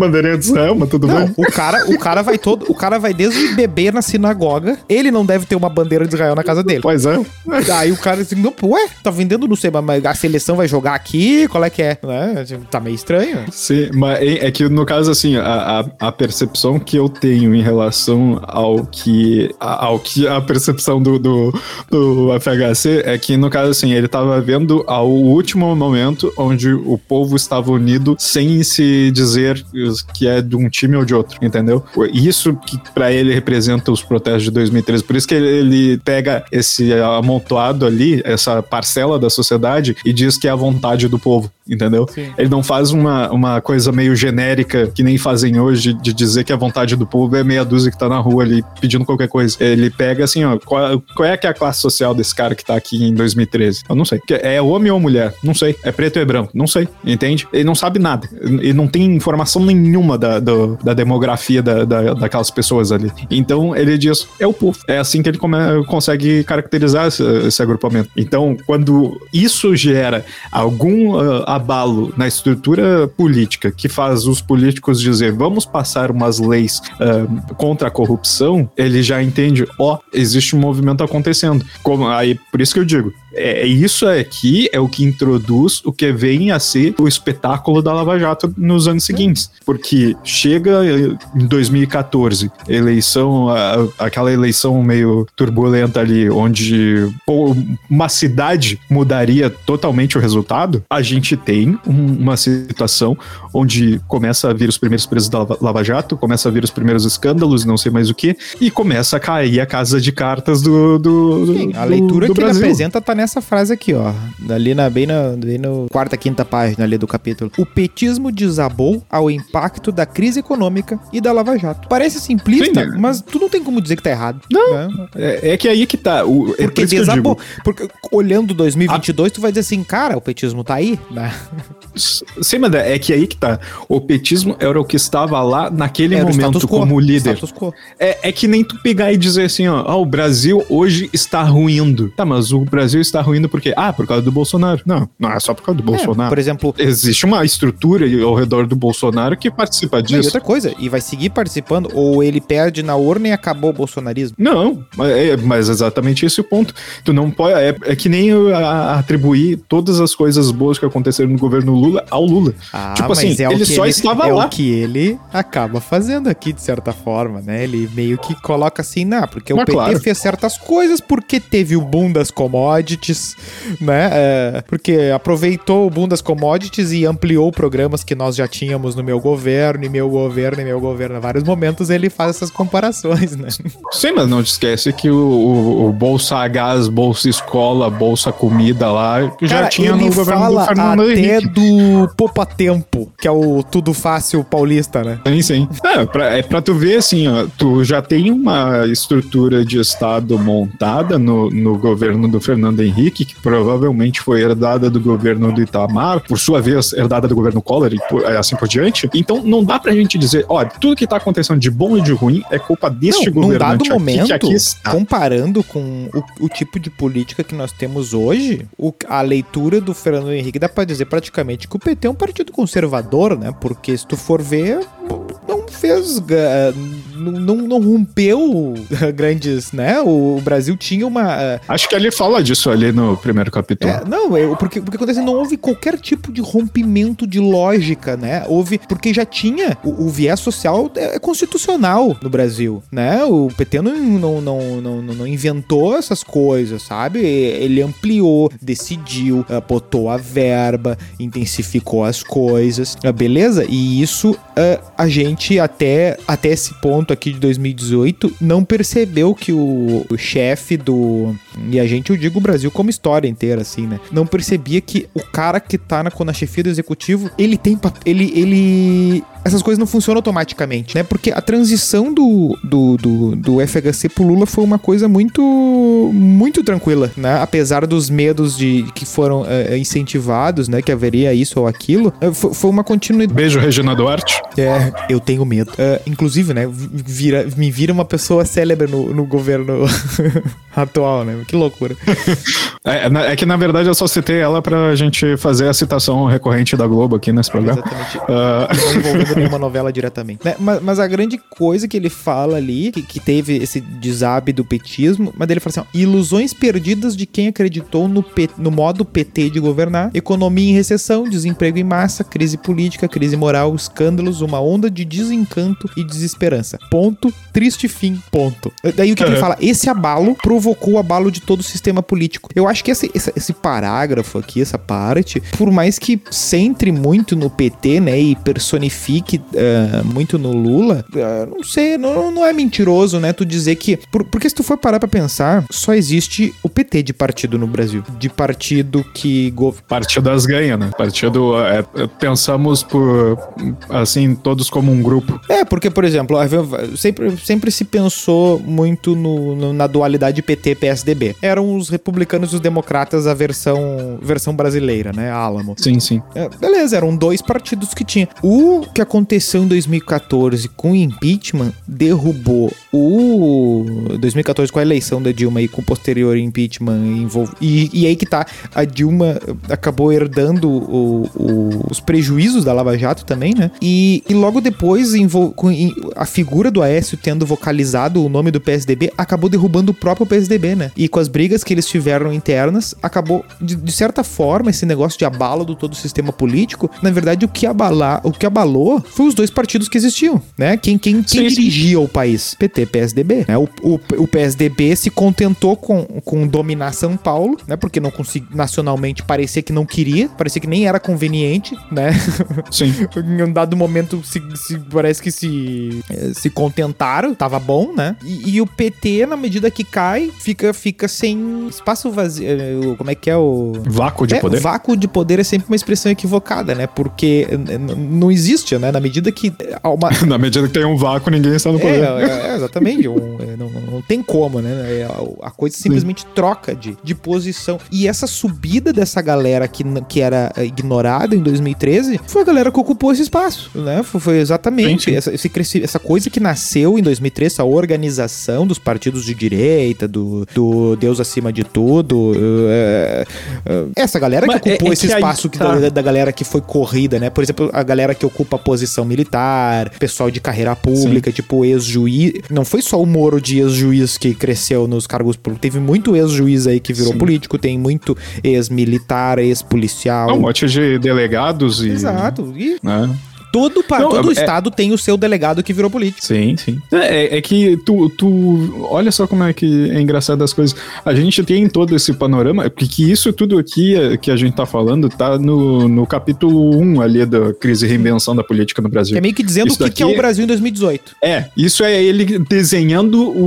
bandeirinha de Israel, mas tudo Não, bem. o cara, o cara vai todo, o cara vai desde beber na sinagoga, ele não deve ter uma bandeira de Israel na casa dele. Pois é. Aí o cara assim, não, ué, tá vendendo, não sei, mas a seleção vai jogar aqui, qual é que é? Né? Tá meio estranho. Sim, mas é é que no caso, assim, a, a, a percepção que eu tenho em relação ao que. a- ao que a percepção do, do, do FHC é que, no caso, assim, ele tava vendo ao último momento onde o povo estava unido sem se dizer que é de um time ou de outro, entendeu? Isso que pra ele representa os protestos de 2013. Por isso que ele pega esse amontoado ali, essa parcela da sociedade, e diz que é a vontade do povo, entendeu? Sim. Ele não faz uma, uma coisa meio genérica que nem fazem hoje de dizer que a vontade do povo é meia dúzia que tá na rua ali pedindo qualquer coisa. Ele pega assim, ó, qual, qual é que é a classe social desse cara que tá aqui em 2013? Eu não sei. É homem ou mulher? Não sei. É preto ou é branco? Não sei. Entende? Ele não sabe nada. Ele não tem informação nenhuma da, do- da demografia da, da- daquelas pessoas ali. Então ele diz, é o povo. É assim que ele come- consegue caracterizar esse, esse agrupamento. Então, quando isso gera algum ah, abalo na estrutura política que faz os políticos dizer vamos passar umas leis ah, contra a corrupção, ele já entende, ó, existe um movimento acontecendo. Como, aí, por isso que eu digo, é, isso aqui é o que introduz o que vem a ser o espetáculo da Lava Jato nos anos seguintes. Porque chega eh, em 2014, eleição, aquela eleição meio turbulenta ali, onde uma cidade mudaria totalmente o resultado, a gente tem um- uma situação onde começa a vir os primeiros presos da Lava- Jato, começa a vir os primeiros escândalos, não sei mais o que, e começa a cair a casa de cartas do, do, do- Sim, a do- leitura do que ele Brasil. apresenta tá nessa frase aqui, ó. Ali na, bem, na, bem no quarta, quinta página ali do capítulo. O petismo desabou ao impacto da crise econômica e da Lava Jato. Parece simplista, Sim, né? mas tu não tem como dizer que tá errado. Não. né? É, é que aí que tá. O, é por Porque desabou. Porque olhando 2022, tu vai dizer assim, cara, o petismo tá aí, né? Sim, mas é que aí que tá. O petismo era o que estava lá naquele Era momento como líder. É, é que nem tu pegar e dizer assim, ó, ah, o Brasil hoje está ruindo. Tá, mas o Brasil está ruindo por quê? Ah, por causa do Bolsonaro. Não, não é só por causa do É, Bolsonaro. por exemplo, Existe uma estrutura ao redor do Bolsonaro que participa não, e disso. outra coisa, e vai seguir participando, ou ele perde na urna e acabou o bolsonarismo. Não, mas é, mas exatamente esse é o ponto. Tu não pode. É, é que nem eu, a- atribuir todas as coisas boas que aconteceram no governo Lula ao Lula. Ah, tipo assim, é ele só estava é lá. o que ele acaba fazendo aqui, de certa forma, né? Ele meio que coloca assim, não, porque Mas o PT claro. fez certas coisas, porque teve o boom das commodities, né? É, porque aproveitou o boom das commodities e ampliou programas que nós já tínhamos no meu governo, e meu governo, e meu governo. Em vários momentos ele faz essas comparações, né? Sim, mas não te esquece que o, o- o Bolsa Gás, Bolsa Escola, Bolsa Comida lá, que já tinha no governo do Fernando até Henrique. do Poupa Tempo, que é o tudo fácil paulista, né? Sim, sim. É pra, é pra tu ver assim, ó, tu já tem uma estrutura de Estado montada no, no governo do Fernando Henrique, que provavelmente foi herdada do governo do Itamar, por sua vez, herdada do governo Collor e por- é, assim por diante. Então não dá pra gente dizer, ó, tudo que tá acontecendo de bom e de ruim é culpa deste Não, num governante dado momento, que aqui está. comparando com o, o tipo de política que nós temos hoje, o- a leitura do Fernando Henrique dá pra dizer praticamente que o PT é um partido conservador, né? Porque se tu for ver, não fez. ga- Não, não, não rompeu (laughs) grandes, né? O Brasil tinha uma. eh, Acho que ele fala disso ali no primeiro capítulo. é, não, é, porque, porque acontece, não houve qualquer tipo de rompimento de lógica, né? Houve, porque já tinha, o, o viés social é, é constitucional no Brasil, né? O PT não, não, não, não, não inventou essas coisas, sabe? Ele ampliou, decidiu, botou a verba, intensificou as coisas, beleza? E isso ah, a gente até, até esse ponto aqui de 2018 não percebeu que o, o chefe do. E a gente, eu digo o Brasil como história inteira, assim, né? Não percebia que o cara que tá na, na chefia do executivo, ele tem. Ele. ele essas coisas não funcionam automaticamente, né? Porque a transição do, do, do, do FHC pro Lula foi uma coisa muito muito tranquila, né? Apesar dos medos de que foram eh, incentivados, né? Que haveria isso ou aquilo, eh, fo- foi uma continuidade. Beijo, Regina Duarte. É, eu tenho medo. É, inclusive, né, vi- vira, me vira uma pessoa célebre no, no governo (laughs) atual, né? Que loucura. (laughs) É, é que na verdade eu só citei ela pra gente fazer a citação recorrente da Globo aqui nesse programa. Exatamente. Ah, Nenhuma novela diretamente. Né, Mas, mas a grande coisa que ele fala ali, que, que teve esse desabe do petismo, mas ele fala assim: ó, ilusões perdidas de quem acreditou no, P- no modo PT de governar, economia em recessão, desemprego em massa, crise política, crise moral, escândalos, uma onda de desencanto e desesperança. Ponto, triste fim, ponto. Daí o que, que ele fala? Esse abalo provocou o abalo de todo o sistema político. Eu acho que esse, esse, esse parágrafo aqui, essa parte, por mais que centre muito no PT, né, e personifique eh, muito no Lula, eh, não sei, não, não é mentiroso, né, tu dizer que... por- porque se tu for parar pra pensar, só existe o PT de partido no Brasil. De partido que... gov- partidas ganha, né? Partido, é, é, pensamos por, assim, todos como um grupo. É, porque, por exemplo, sempre, sempre se pensou muito no- no- na dualidade PT-PSDB. Eram os republicanos e os democratas a versão, versão brasileira, né? Álamo. Sim, sim. É, beleza, eram dois partidos que tinha. O que aconteceu em 2014 com o impeachment derrubou o 2014 com a eleição da Dilma e com o posterior impeachment envolv... e, e aí que tá, a Dilma acabou herdando o- o- os prejuízos da Lava Jato também, né? E, e logo depois envol- a figura do Aécio tendo vocalizado o nome do PSDB acabou derrubando o próprio PSDB, né? E com as brigas que eles tiveram internas, acabou de, de certa forma esse negócio de abalo do todo o sistema político, na verdade o que abalar, o que abalou foi os dois partidos que existiam, né? Quem quem, quem Sim, sim. dirigia o país? PT, PSDB, né? O, o, o PSDB se contentou com, com dominar São Paulo, né? Porque não conseguia nacionalmente parecia que não queria, parecia que nem era conveniente, né? (laughs) Sim. (laughs) em um dado momento se, se- parece que se, eh, se contentaram, tava bom, né? E, e o PT, na medida que cai, fica, fica sem espaço vazio. eh, Como é que é o. Vácuo de É, poder. vácuo de poder é sempre uma expressão equivocada, né? Porque não existe, né? Na medida que uma, (laughs) Na medida que tem um vácuo, ninguém está no poder. é, é, é, exatamente. um- é, não, não tem como, né? É, a, coisa simplesmente troca de, de posição. E essa subida dessa galera que, que era é, ignorada em 2013 foi a galera que ocupou esse espaço, né? Foi, foi exatamente Sim, sim. Essa, esse essa coisa que nasceu em 2013, essa organização dos partidos de direita, do, do- Deus acima de tudo. é, é, essa galera que Mas ocupou é- é esse que aí espaço que tá. da, da galera que foi corrida, né? Por exemplo, a galera que ocupa a posição militar, pessoal de carreira pública, tipo ex-juiz. Não foi só o Moro de ex-juiz que cresceu nos cargos públicos. Teve muito ex-juiz aí que virou Sim. político, tem muito ex-militar, ex-policial. Um monte de delegados e. Exato. E Né? Todo, pa- Não, todo é- estado tem o seu delegado que virou político. Sim, sim. É, é que tu, tu. Olha só como é que é engraçado as coisas. A gente tem todo esse panorama, porque isso tudo aqui é- que a gente tá falando tá no, no capítulo 1 ali da crise e reinvenção da política no Brasil. É meio que dizendo o que, que é o daqui- Brasil em 2018. É, isso é ele desenhando o,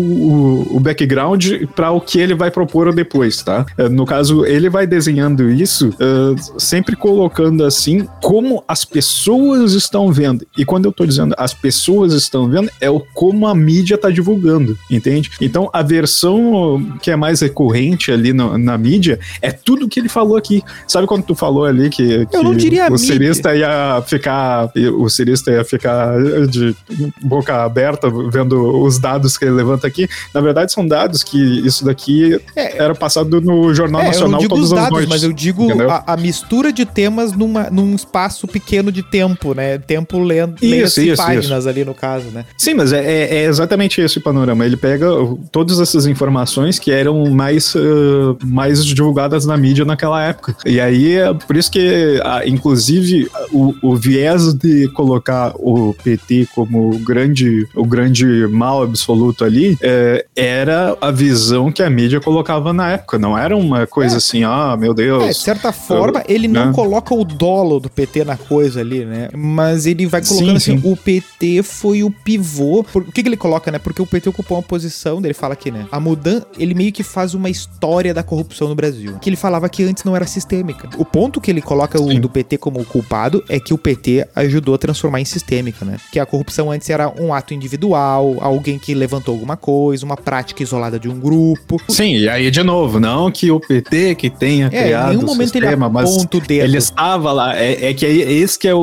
o, o background para o que ele vai propor depois, tá? É, No caso, ele vai desenhando isso é, sempre colocando assim como as pessoas estão vendo. E quando eu tô dizendo as pessoas estão vendo, é o como a mídia tá divulgando, entende? Então, a versão que é mais recorrente ali no- na mídia é tudo que ele falou aqui. Sabe quando tu falou ali que, que Eu não diria o cirista ia ficar o cirista ia ficar de boca aberta vendo os dados que ele levanta aqui. Na verdade, são dados que isso daqui É. era passado no Jornal É, Nacional todas os as dados, noites. mas eu digo a, a mistura de temas numa, num espaço pequeno de tempo, né? Tempo lendo Isso, isso, páginas ali no caso, né? Sim, mas é, é- é exatamente esse o panorama. Ele pega todas essas informações que eram mais, uh, mais divulgadas na mídia naquela época. E aí, é por isso que, inclusive, o, o viés de colocar o PT como o grande, o grande mal absoluto ali é, era a visão que a mídia colocava na época. Não era uma coisa É. assim, ah, meu É, Deus. de certa forma, ele não né? coloca o dolo do PT na coisa ali, né? Mas ele vai colocando Sim, assim, sim. o PT foi o pivô. Por- o que, que ele coloca, né? Porque o PT ocupou uma posição, ele fala aqui, né? A mudança, ele meio que faz uma história da corrupção no Brasil. Que ele falava que antes não era sistêmica. O ponto que ele coloca o do PT como culpado é que o PT ajudou a transformar em sistêmica, né? Que a corrupção antes era um ato individual, alguém que levantou alguma coisa, uma prática isolada de um grupo. Sim, e aí de novo, não que o PT que tenha É, em criado nenhum o momento ele sistema, mas aponta o dedo. ele estava lá. É, é que aí, esse que é o,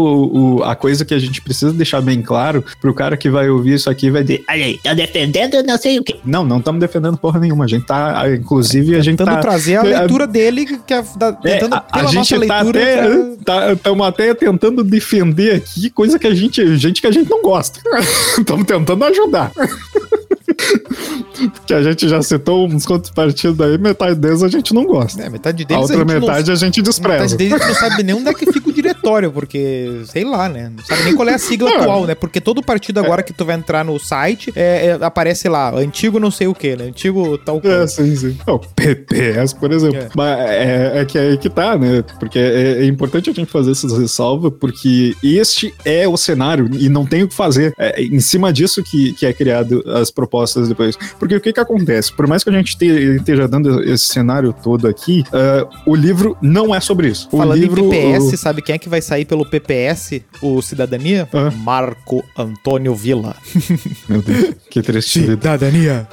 o- a coisa que a gente precisa deixar bem claro pro cara que vai ouvir isso aqui vai dizer, Olha aí, tá defendendo não sei o quê. não, não estamos defendendo porra nenhuma. A gente tá, inclusive, a gente tentando tá... trazer a (laughs) é, leitura dele, que é, da- É, tentando a, pela a gente nossa tá leitura. até, que é- estamos até tentando defender aqui coisa que a gente, gente que a gente não gosta. (laughs) Estamos tentando ajudar. (laughs) Porque a gente já citou uns quantos partidos aí, metade deles a gente não gosta. É, metade a deles outra gente não- metade a gente Metade despreza. deles não sabe nem onde é que fica o diretório, porque, sei lá, né? Não sabe nem qual é a sigla Não. atual, né? Porque todo partido agora que tu vai entrar no site, é, é, aparece lá, antigo não sei o que, né? Antigo tal É, coisa. sim, sim. O PPS, por exemplo. É. Mas é, é que é aí que tá, né? Porque é, é importante a gente fazer essas ressalvas, porque este é o cenário e não tem o que fazer. É em cima disso que, que é criado as propostas depois. Porque o que que acontece? Por mais que a gente te- esteja dando esse cenário todo aqui, é, o livro não é sobre isso. O Falando livro, em PPS, sabe quem é que vai sair pelo PPS, o Cidadania? Ah. Marco Antônio Villa. (laughs) Meu Deus, que triste. Cidadania.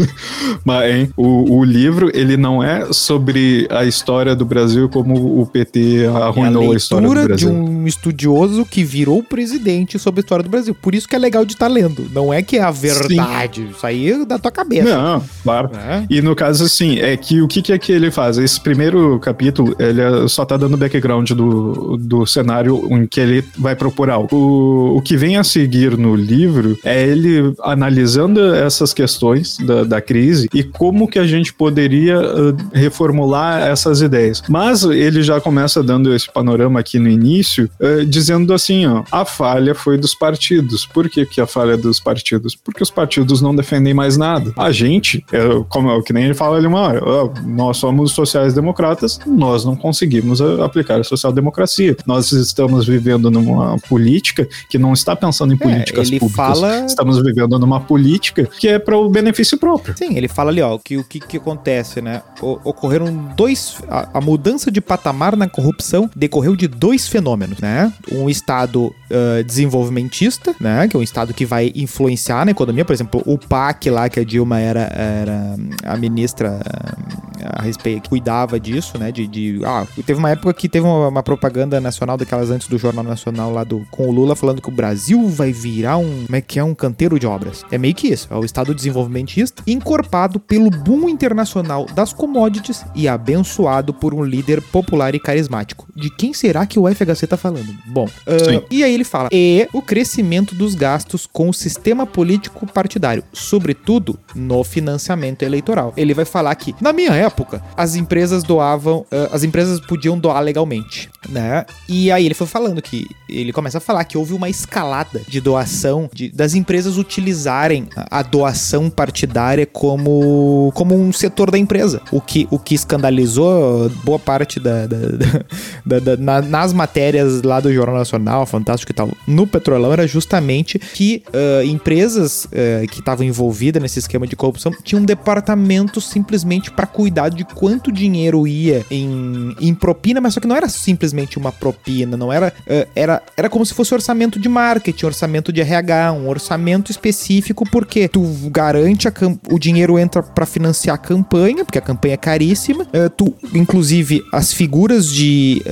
(laughs) Mas, hein, o, o livro, ele não é sobre a história do Brasil como o PT É a arruinou a, história do de Brasil. um estudioso que virou presidente sobre a história do Brasil. Por isso que é legal de estar lendo. Não é que é a verdade. Isso aí é da tua cabeça. Não, claro. né? E no caso, assim, é que o que, que é que ele faz? Esse primeiro capítulo, ele é- só tá dando background do, do cenário em que ele vai propor algo. O, o que vem a seguir no livro é ele analisando essas questões da, da crise e como que a gente poderia uh, reformular essas ideias. Mas ele já começa dando esse panorama aqui no início, uh, dizendo assim, ó, a falha foi dos partidos. Por que, que a falha é dos partidos? Porque os partidos não defendem mais nada. A gente, é, como é o que nem ele fala ali uma hora, nós somos sociais-democratas, nós não conseguimos uh, aplicar a social-democracia. Nós estamos vivendo numa política que não está pensando em políticas ele públicas. fala- Estamos vivendo numa política que é para o benefício próprio. Sim, ele fala ali, ó, que o que, que acontece, né? O- ocorreram dois. A, a mudança de patamar na corrupção decorreu de dois fenômenos, né? Um estado ah, desenvolvimentista, né? Que é um estado que vai influenciar na economia. Por exemplo, o PAC lá, que a Dilma era, era a ministra a respeito, cuidava disso, né? De, de, ah, teve uma época que teve uma, uma propaganda nacional daquelas antes do Jornal Nacional lá do, com o Lula falando que o Brasil vai virar um, como é que é, um canteiro de obras. É meio que isso, é o Estado desenvolvimentista encorpado pelo boom internacional das commodities e abençoado por um líder popular e carismático. De quem será que o FHC tá falando? Bom, uh, e aí ele fala, e o crescimento dos gastos com o sistema político partidário, sobretudo no financiamento eleitoral. Ele vai falar que, na minha época, as empresas doavam, uh, as empresas podiam doar legalmente, né? E aí ele foi falando que, ele começa a falar que houve uma escalada de doação, de, das empresas utilizarem a, doação partidária como, como um setor da empresa, o que, o que escandalizou boa parte da, da, da na, nas matérias lá do Jornal Nacional, Fantástico e tal, no Petrolão era justamente que uh, empresas uh, que estavam envolvidas nesse esquema de corrupção tinham um departamento simplesmente para cuidar de quanto dinheiro ia em, em propina, mas só que não era simplesmente uma propina, não era, uh, era era como se fosse orçamento de marketing, orçamento de RH, um orçamento específico porque tu garante a o dinheiro entra para financiar a campanha, porque a campanha é caríssima. tu inclusive as figuras de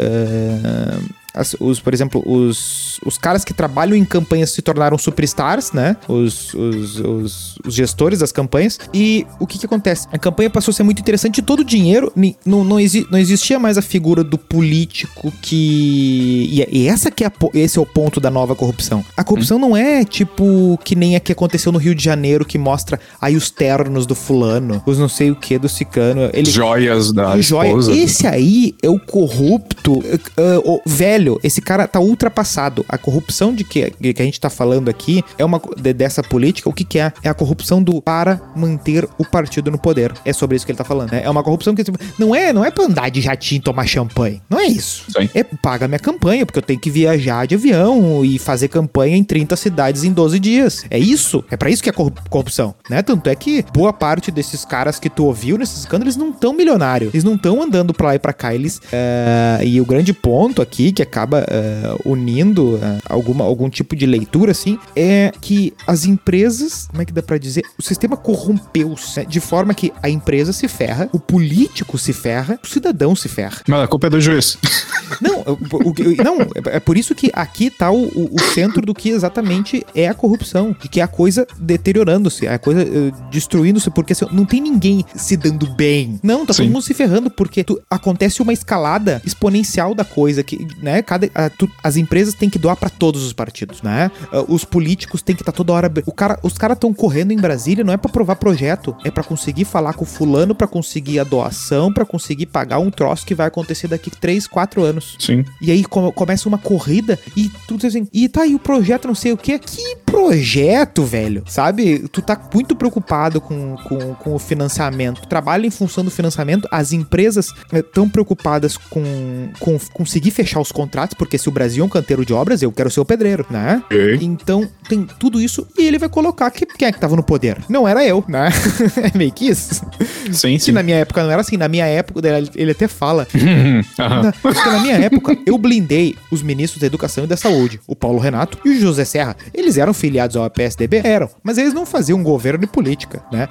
as, os, por exemplo, os, os caras que trabalham em campanhas se tornaram superstars, né? Os, os, os, os gestores das campanhas. E o que que acontece? A campanha passou a ser muito interessante e todo o dinheiro, não, não, exi, não existia mais a figura do político que... E, e essa que é a, esse é o ponto da nova corrupção. A corrupção hum. não é tipo que nem a que aconteceu no Rio de Janeiro, que mostra aí os ternos do fulano, os não sei o que do cicano. Ele, Joias da joia. esposa. Esse aí é o corrupto, uh, uh, velho velho, esse cara tá ultrapassado. A corrupção de que, que a gente tá falando aqui é uma de, dessa política. O que, que é? É a corrupção do para manter o partido no poder. É sobre isso que ele tá falando. Né? É uma corrupção que tipo, não é, não é pra andar de jatinho e tomar champanhe. Não é isso. Sim. É paga minha campanha, porque eu tenho que viajar de avião e fazer campanha em 30 cidades em 12 dias. É isso. É para isso que é corrupção, né? Tanto é que boa parte desses caras que tu ouviu nesses escândalos não tão milionários. Eles não estão andando pra lá e pra cá. Eles. Uh, e o grande ponto aqui, que é acaba uh, unindo uh, alguma, algum tipo de leitura, assim, é que as empresas, como é que dá pra dizer? O sistema corrompeu-se, de forma que a empresa se ferra, o político se ferra, o cidadão se ferra. Mas a culpa é do juiz. (laughs) Não, o, o, não é por isso que aqui tá o, o, centro do que exatamente é a corrupção, de que é a coisa deteriorando-se, a coisa uh, destruindo-se, porque assim, não tem ninguém se dando bem. Não, tá Sim. todo mundo se ferrando, porque tu, acontece uma escalada exponencial da coisa, que, né, cada, a, tu, as empresas têm que doar para todos os partidos, né? Uh, os políticos têm que estar tá toda hora. O cara, os caras estão correndo em Brasília não é para provar projeto, é para conseguir falar com o fulano, para conseguir a doação, para conseguir pagar um troço que vai acontecer daqui 3, 4 anos. Sim. E aí come, começa uma corrida e tudo assim, e tá aí o projeto, não sei o que. Que projeto, velho? Sabe? Tu tá muito preocupado com, com, com o financiamento. Tu trabalha em função do financiamento, as empresas estão eh, preocupadas com, com conseguir fechar os contratos contratos, porque se o Brasil é um canteiro de obras, eu quero ser o pedreiro, né? Então tem tudo isso e ele vai colocar que quem é que tava no poder? Não era eu, né? (laughs) é meio que isso. Sim, sim. na minha época não era assim. Na minha época, ele até fala. (laughs) uhum. na, na minha época, eu blindei os ministros da Educação e da Saúde, o Paulo Renato e o José Serra. Eles eram filiados ao PSDB? Eram. Mas eles não faziam governo de política, né?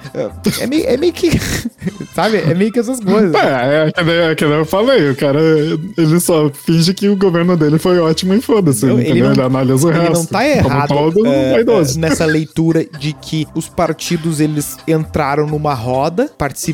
É meio, é meio que. (laughs) sabe? É meio que essas coisas. É, é, que eu falei. O cara, ele só finge que o governo dele foi ótimo e foda-se. Ele, ele, não, ele analisa o ele resto. não tá errado todo, é, nessa leitura de que os partidos eles entraram numa roda, participaram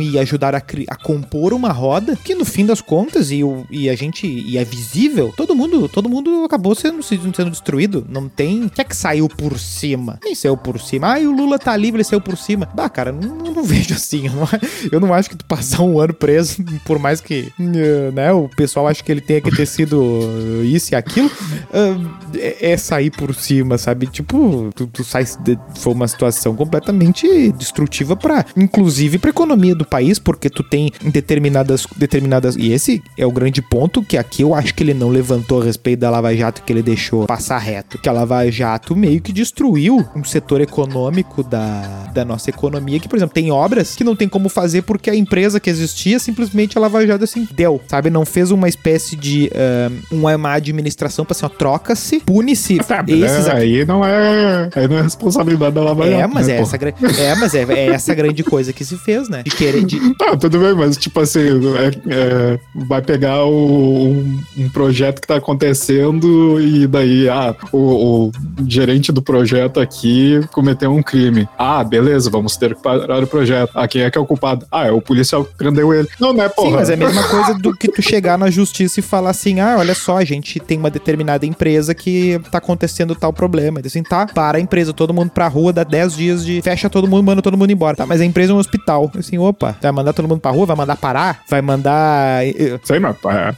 e ajudaram a, a compor uma roda, que no fim das contas, e, o, e a gente, e é visível, todo mundo, todo mundo acabou sendo, sendo destruído. Não tem. que é que saiu por cima? Nem saiu por cima. Ah, e o Lula tá livre, ele saiu por cima. Bah, cara, não, não (laughs) vejo assim. Eu não, eu não acho que tu passar um ano preso, (laughs) por mais que, né, o pessoal acha que ele tenha que ter sido isso e aquilo, uh, é, sair por cima, sabe? Tipo, tu, tu sai. De, foi uma situação completamente destrutiva para inclusive pra economia do país, porque tu tem determinadas. determinadas E esse é o grande ponto que aqui eu acho que ele não levantou a respeito da Lava Jato que ele deixou passar reto. Que a Lava Jato meio que destruiu um setor econômico da, da nossa economia, que, por exemplo, tem obras que não tem como fazer porque a empresa que existia simplesmente a Lava Jato assim deu, sabe? Não fez uma espécie de ah, uma, uma administração pra assim, ó, troca-se, pune-se Tá, esses é, aí não é. Aí não é responsabilidade da Lava É, Jato, mas né, é essa, é, mas é, é essa grande coisa que se fez, né? De querer. De, Tá, (laughs) tudo bem, mas tipo assim, é- é, vai pegar o- um, um projeto que tá acontecendo e daí, ah, o, o gerente do projeto aqui cometeu um crime. Ah, beleza, vamos ter que parar o projeto. Ah, quem é que é o culpado? Ah, é o policial que prendeu ele. Não, né, porra? Sim, mas é a mesma coisa do que tu chegar na justiça e falar assim: ah, olha só, a gente tem uma determinada empresa que tá acontecendo tal problema. E assim, tá, para a empresa, todo mundo pra rua, dá 10 dias de. Fecha todo mundo, manda todo mundo embora. Tá, mas a empresa é um hospital. Assim, opa, vai mandar todo mundo pra rua, vai mandar parar, vai mandar. eh, Sei, mas é,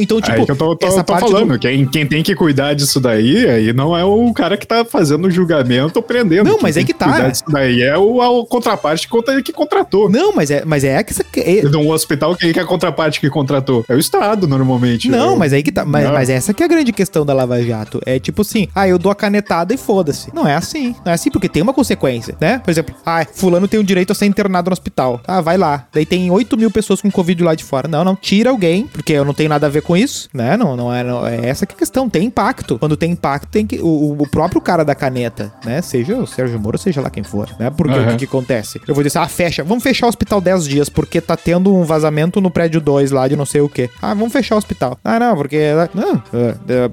Então, tipo, aí que eu tô, tô- essa tô parte falando. do- Quem, quem tem que cuidar disso daí, aí não é o cara que tá fazendo o julgamento ou prendendo. Não, mas é que tá. cuidar disso daí é o, a contraparte que, contra- que contratou. Não, mas é, mas é que essa. é- Num hospital, quem que é a contraparte que contratou? É o Estado, normalmente. Não, É- mas aí que tá. Mas, Não. mas essa que é a grande questão da Lava Jato. É tipo assim, ah, eu dou a canetada e foda-se. Não é assim. Não é assim porque tem uma consequência, né? Por exemplo, ah, fulano tem o direito a ser internado no hospital. Ah, vai lá. Daí tem 8 mil pessoas com Covid lá de fora. Não, não, tira alguém, porque eu não tenho nada a ver com isso, né? Não, não é, não, é essa que é a questão. Tem impacto. Quando tem impacto, tem que. O, o próprio cara da caneta, né? Seja o Sérgio Moro, seja lá quem for, né? Porque o Aham. que, que acontece? Eu vou dizer, ah, fecha. Vamos fechar o hospital 10 dias, porque tá tendo um vazamento no prédio 2 lá de não sei o quê. Ah, vamos fechar o hospital. Ah, não, porque. Não.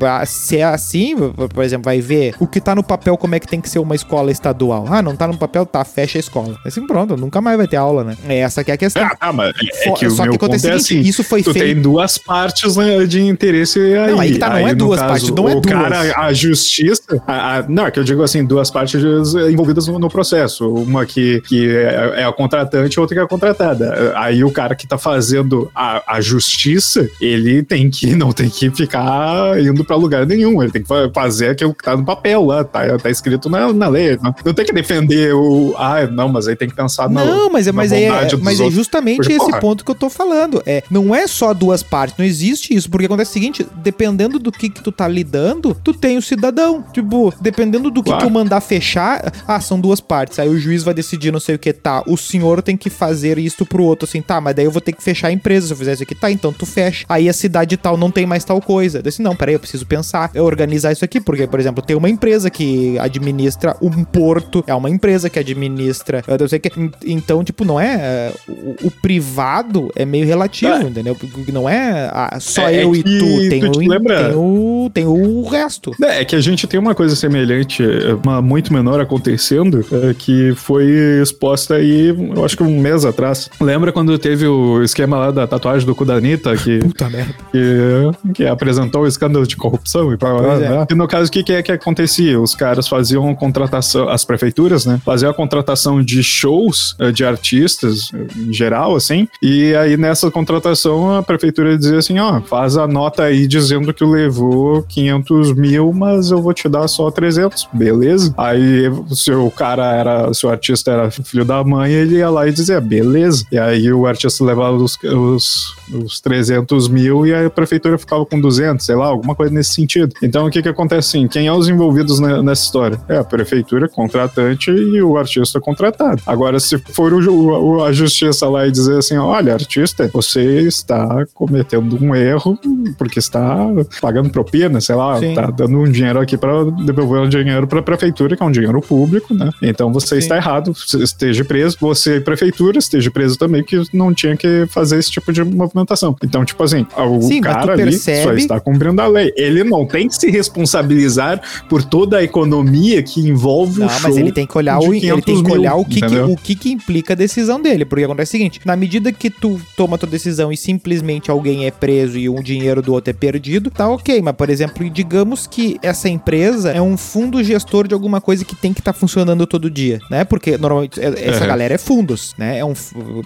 ah, Se é assim, por exemplo, vai ver o que tá no papel, como é que tem que ser uma escola estadual. Ah, não tá no papel, tá, fecha a escola. Assim, pronto, nunca mais vai ter aula, né? É essa que é a questão. (laughs) Ah, mas é que o só que meu acontece ponto é o assim, isso foi tu feito- tem duas partes né, de interesse aí. Não, aí que tá, não é no duas partes, não é o duas. cara, a justiça, a- a- não, é que eu digo assim, duas partes envolvidas no, no processo, uma que, que é, é a contratante e outra que é a contratada. Aí o cara que tá fazendo a, a justiça, ele tem que, (laughs) não tem que ficar indo pra lugar nenhum, ele tem que fa- fazer aquilo que tá no papel lá, tá, tá escrito na, na lei, não, não tem que defender o, ah, não, mas aí tem que pensar na Não, mas, é, mas, é, mas é justamente Porque, esse porra. ponto que eu tô falando. É, não é só duas partes, não existe isso. Porque acontece o seguinte: dependendo do que, que tu tá lidando, tu tem o cidadão. Tipo, dependendo do que Claro. tu mandar fechar, ah, são duas partes. Aí o juiz vai decidir não sei o que, tá. O senhor tem que fazer isto pro outro, assim, tá, mas daí eu vou ter que fechar a empresa se eu fizer isso aqui, tá, então tu fecha. Aí a cidade tal não tem mais tal coisa. Daí assim, não, peraí, eu preciso pensar, eu organizar isso aqui, porque, por exemplo, tem uma empresa que administra um porto, é uma empresa que administra, eu não sei o que. En- Então, tipo, não é. é, O, o privado é meio relativo, É. entendeu? Porque Não é ah, só É, é eu e que tu, tem, tu o, lembra- tem, o, tem o resto. É, é que a gente tem uma coisa semelhante, uma muito menor acontecendo, é, que foi exposta aí, eu acho que um mês atrás. Lembra quando teve o esquema lá da tatuagem do cu da Anitta, que, Puta merda. que, que apresentou o escândalo de corrupção e blá, blá, é. blá. E no caso, o que, que é que acontecia? Os caras faziam contratação, as prefeituras, né? Faziam a contratação de shows de artistas, eh, em geral, assim, e aí nessa contratação a prefeitura dizia assim, ó, faz a nota aí dizendo que levou 500 mil, mas eu vou te dar só 300, beleza? Aí se o cara era, se o artista era filho da mãe, ele ia lá e dizia, beleza. E aí o artista levava os, os, os 300 mil e a prefeitura ficava com 200, sei lá, alguma coisa nesse sentido. Então o que que acontece assim? Quem é os envolvidos ne- nessa história? É a prefeitura contratante e o artista contratado. Agora, se for o, o- a justiça lá e dizer assim, olha, artista, você está cometendo um erro porque está pagando propina, sei lá, Sim. tá dando um dinheiro aqui para devolver um dinheiro para a prefeitura, que é um dinheiro público, né? Então você Sim. está errado, esteja preso, você prefeitura esteja preso também, que não tinha que fazer esse tipo de movimentação. Então, tipo assim, o Sim, cara ali só está cumprindo a lei. Ele não tem que se responsabilizar por toda a economia que envolve Não, o show. mas ele tem que olhar o, ele tem 500 que mil, olhar o que, que- o que que implica a decisão dele, porque acontece o seguinte, na medida que tu toma tua decisão e simplesmente alguém é preso e um dinheiro do outro é perdido, tá ok, mas por exemplo, digamos que essa empresa é um fundo gestor de alguma coisa que tem que estar funcionando todo dia, né? Porque normalmente é- essa Uhum. galera é fundos, né? É um,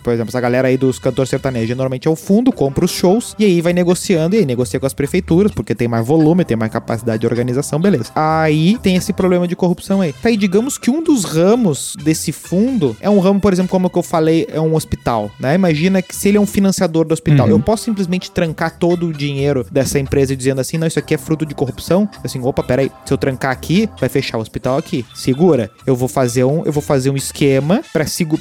por exemplo, essa galera aí dos cantores sertanejos, normalmente é o fundo, compra os shows e aí vai negociando e aí negocia com as prefeituras, porque tem mais volume, tem mais capacidade de organização, beleza. Aí tem esse problema de corrupção aí. Tá aí, digamos que um dos ramos desse fundo é um ramo, por exemplo, como que eu falei, é um hospital, né? Imagina que se ele é um financiador do hospital, Uhum. eu posso simplesmente trancar todo o dinheiro dessa empresa dizendo assim, não, isso aqui é fruto de corrupção? Assim, opa, peraí, se eu trancar aqui, vai fechar o hospital aqui. Segura, eu vou fazer um, eu vou fazer um esquema pra, segu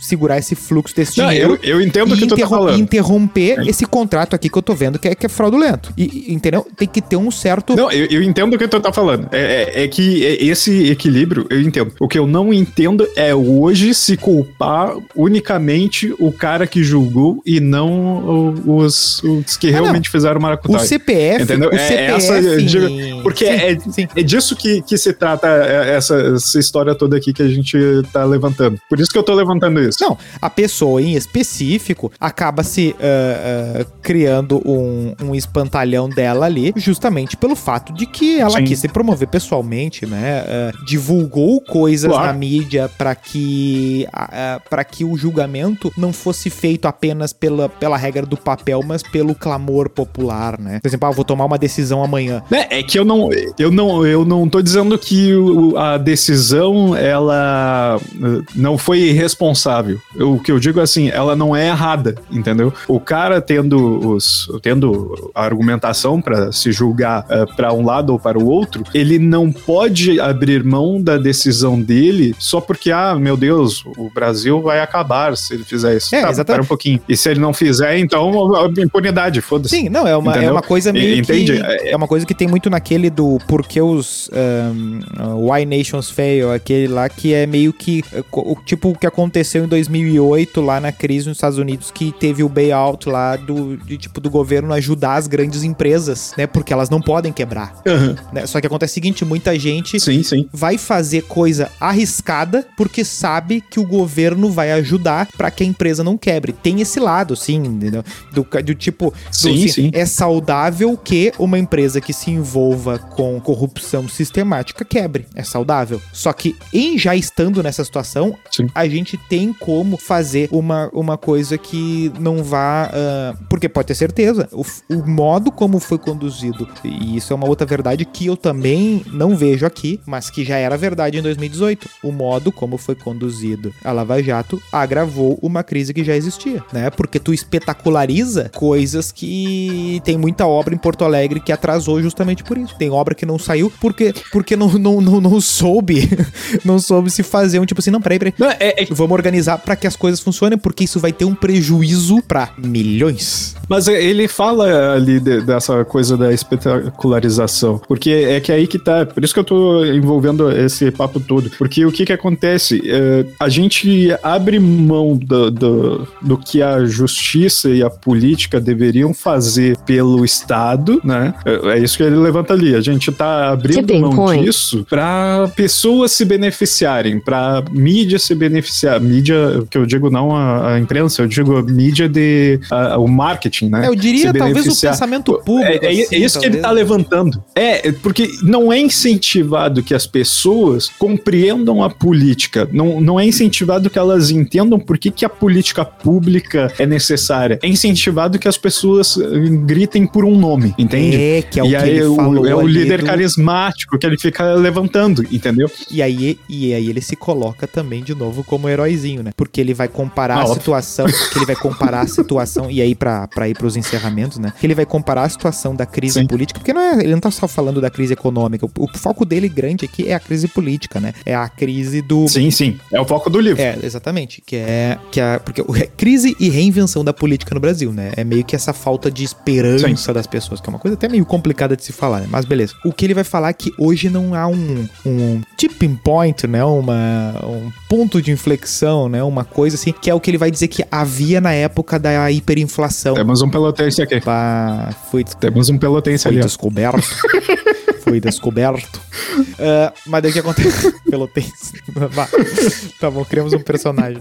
segurar esse fluxo desse Não, dinheiro eu, eu entendo o que tu tá falando. interromper esse con- contrato aqui que eu tô vendo que é, que é fraudulento. E, e, entendeu? Tem que ter um certo. Não, eu, eu entendo o que tu tá falando. É, é, é que esse equilíbrio, eu entendo. O que eu não entendo é hoje se culpar unicamente o cara que julgou e não os, os que Ah, não. realmente fizeram o O maracutaia. CPF. Entendeu? O É CPF. essa, eu porque Sim, é, sim. é disso que, que se trata é, essa, essa história toda aqui que a gente tá levantando. Por isso que eu tô levantando isso. Não, a pessoa em específico acaba se ah, ah, criando um, um espantalhão dela ali, justamente pelo fato de que ela Sim. quis se promover pessoalmente, né? Ah, divulgou coisas Claro. na mídia para que para que o julgamento não fosse feito apenas pela, pela regra do papel, mas pelo clamor popular, né? Por exemplo, ah, vou tomar uma decisão amanhã. Né, É que eu não, eu não, eu não tô dizendo que o- a decisão ela eh, não foi irresponsável. Eu- O que eu digo é assim, ela não é errada, entendeu? O cara tendo os, tendo a argumentação para se julgar para um lado ou para o outro, ele não pode abrir mão da decisão dele só porque ah, meu Deus, o Brasil vai acabar se ele fizer isso. É, tá, exatamente. um pouquinho. E se ele não fizer, então impunidade, foda-se. Sim, não, é uma, é uma coisa meio Entende? que... É uma coisa que tem muito naquele do porque os um, Why Nations Fail, aquele lá que é meio que co- o tipo o que aconteceu em 2008 lá na crise nos Estados Unidos que teve o bailout lá do de, tipo do governo ajudar as grandes empresas, né? Porque elas não podem quebrar, Aham. né? Só que acontece o seguinte, muita gente Sim, sim. vai fazer coisa arriscada porque sabe que o governo vai ajudar pra que a empresa não quebre. Tem esse lado, sim? Do, do tipo, do, Sim, sim. é saudável que uma empresa que se envolva com corrupção sistemática quebre. É saudável. Só que em já estando nessa situação, Sim. a gente tem como fazer uma, uma coisa que não vá. ah, porque pode ter certeza, o, o modo como foi conduzido, e isso é uma outra verdade que eu também não vejo aqui, mas que já era verdade em 2018. O modo como foi conduzido a Lava Jato agravou uma crise que já existia, né? Porque tu espetaculariza coisas que tem muita obra em Porto Alegre que atrasou justamente por isso. Tem obra que não saiu porque, porque não, não, não, não soube, (laughs) não soube se fazer um tipo assim, não, peraí, peraí. Não, é, é- Vamos organizar pra que as coisas funcionem, porque isso vai ter um prejuízo pra milhões. mas ele fala ali de- dessa coisa da espetacularização, porque é que aí que tá, por isso que eu tô envolvendo esse papo todo, porque o que que acontece? É, a gente abre mão do, do, do que a justiça e a política deveriam fazer pelo Estado, né? É, é isso que ele levanta ali, a gente tá abrindo mão point. disso pra pessoas se beneficiarem, pra mídia se beneficiar, mídia, que eu digo não a, a imprensa, eu digo a mídia de a- o marketing, né? É, eu diria talvez o pensamento público. É, é- é assim, isso que ele talvez. tá levantando. É, é porque não é incentivado que as pessoas compreendam a política. Não, não é incentivado que elas entendam por que, que a política pública é necessária. É incentivado que as pessoas eh, gritem por um nome, entende? É, que é o e que aí ele o- falou é o líder do- carismático que ele fica levantando, entendeu? E aí, e aí ele se coloca também de novo como heróizinho, né? Porque ele vai comparar Ah, a situação, que ele vai comparar a situação, e aí pra, pra ir pros encerramentos, né? Que ele vai comparar a situação da crise Sim. política, porque não é, ele não tá só falando da crise econômica, o, o foco dele grande aqui é a crise política, né? É a crise do... Sim, sim. É o foco do livro. É, exatamente. Que é. Que é porque é crise e reinvenção da política no Brasil, né? É meio que essa falta de esperança das pessoas, que é uma coisa até meio complicada de se falar, né? Mas beleza. O que ele vai falar é que hoje não há um, um tipping point, né? Uma, um ponto de inflexão, né? Uma coisa assim, que é o que ele vai dizer que havia na época da hiperinflação. Temos um pelotense aqui. Pá, foi, Temos um pelotense foi ali. descoberto. (laughs) foi descoberto. Ah, mas daí o que acontece? (laughs) Pelotense. (laughs) Tá bom, criamos um personagem.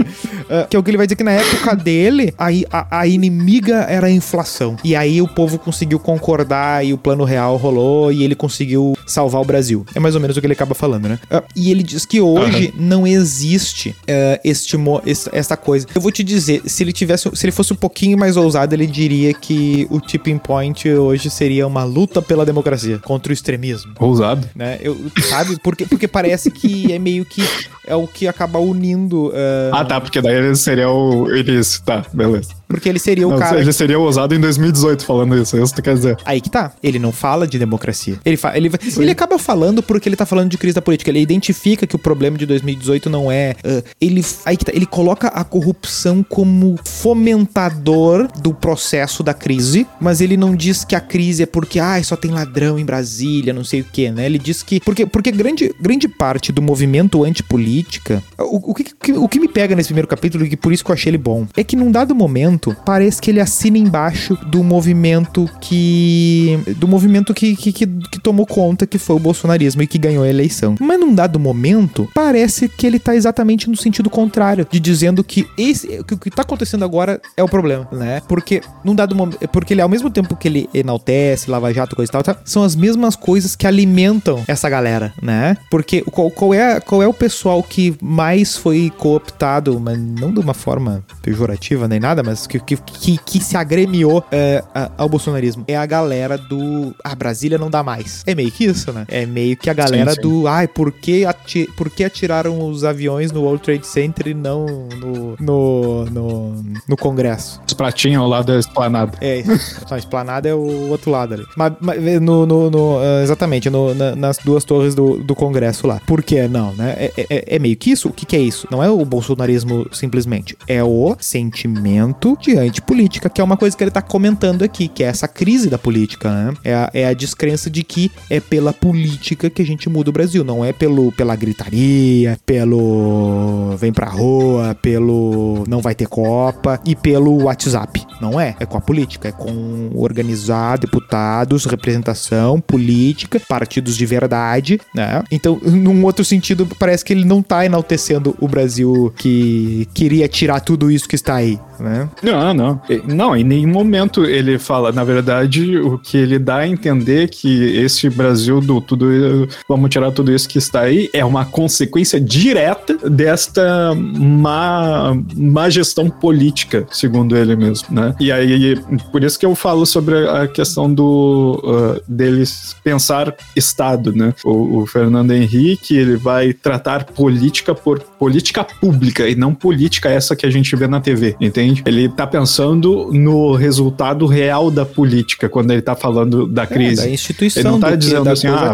Ah, que é o que ele vai dizer que na época dele, aí a, a inimiga era a inflação. E aí o povo conseguiu concordar e o plano real rolou e ele conseguiu salvar o Brasil. É mais ou menos o que ele acaba falando, né? Ah, e ele diz que hoje não existe ah, este, mo- es- essa coisa. Eu vou te dizer, se ele tivesse, se ele fosse um pouquinho mais ousado, ele diria que o tipping point hoje seria uma luta pela democracia contra o extremismo Ousado. né? Eu, sabe? Porque, porque parece que é meio que é o que acaba unindo. ah, Ah, tá, porque daí seria o início. Tá, beleza. Porque ele seria o Não, cara. Ele seria ousado em 2018 falando isso, é isso que tu quer dizer. Aí que tá. Ele não fala de democracia. Ele, fa ele, ele acaba falando porque ele tá falando de crise da política. Ele identifica que o problema de 2018 não é. ah, ele, aí que tá. Ele coloca a corrupção como fomentador do processo da crise, mas ele não diz que a crise é porque ai, só tem ladrão em Brasília, não sei o que, né? Ele diz que. Porque, porque grande, grande parte do movimento antipolítica. O, o, que, o que me pega nesse primeiro capítulo, e por isso que eu achei ele bom, é que num dado momento parece que ele assina embaixo do movimento que. do movimento que, que, que, que tomou conta, que foi o bolsonarismo e que ganhou a eleição. Mas num dado momento, parece que ele tá exatamente no sentido contrário, de dizendo que esse, que o que tá acontecendo agora é o problema, né? Porque num dado momento. Porque ele, ao mesmo tempo que ele enaltece, Lava Jato, coisa e tal, tá, são as mesmas coisas que alimentam essa galera, né? Porque qual, qual, é, qual é o pessoal que mais foi cooptado, mas não de uma forma pejorativa nem nada, mas que, que, que, que se agremiou é, a- ao bolsonarismo? É a galera do. Ah, Brasília não dá mais. É meio que isso, né? É meio que a galera sim. do. Ai, por que, ati por que atiraram os aviões no World Trade Center e não no, no, no, no Congresso? Os pratinhos lá da esplanada. É, a esplanada é o outro lado ali. Mas, mas no, no- no, ah, exatamente, no- na- nas duas torres do, do Congresso lá. Por que não, né? É, é- é meio que isso? O que, que é isso? Não é o bolsonarismo simplesmente. É o sentimento de antipolítica, que é uma coisa que ele tá comentando aqui, que é essa crise da política, né? É a, é a descrença de que é pela política que a gente muda o Brasil, não é pelo, pela gritaria, pelo vem pra rua, pelo não vai ter Copa e pelo WhatsApp. Não é. É com a política, é com organizar deputados, representação, política, partidos de verdade, né? Então, num outro sentido, parece que ele não tá enaltecendo o Brasil que queria tirar tudo isso que está aí, né? Não, não. E- Não, em nenhum momento ele fala. Na verdade, o que ele dá a entender que esse Brasil do tudo vamos tirar tudo isso que está aí é uma consequência direta desta má, má gestão política, segundo ele mesmo, né? E aí, por isso que eu falo sobre a questão do ah, deles pensar Estado, né? O, o Fernando Henrique ele vai tratar política por política pública e não política essa que a gente vê na TV, entende? Ele tá pensando no resultado real da política quando ele tá falando da crise. É, da instituição, Ele não tá que- dizendo assim, ah,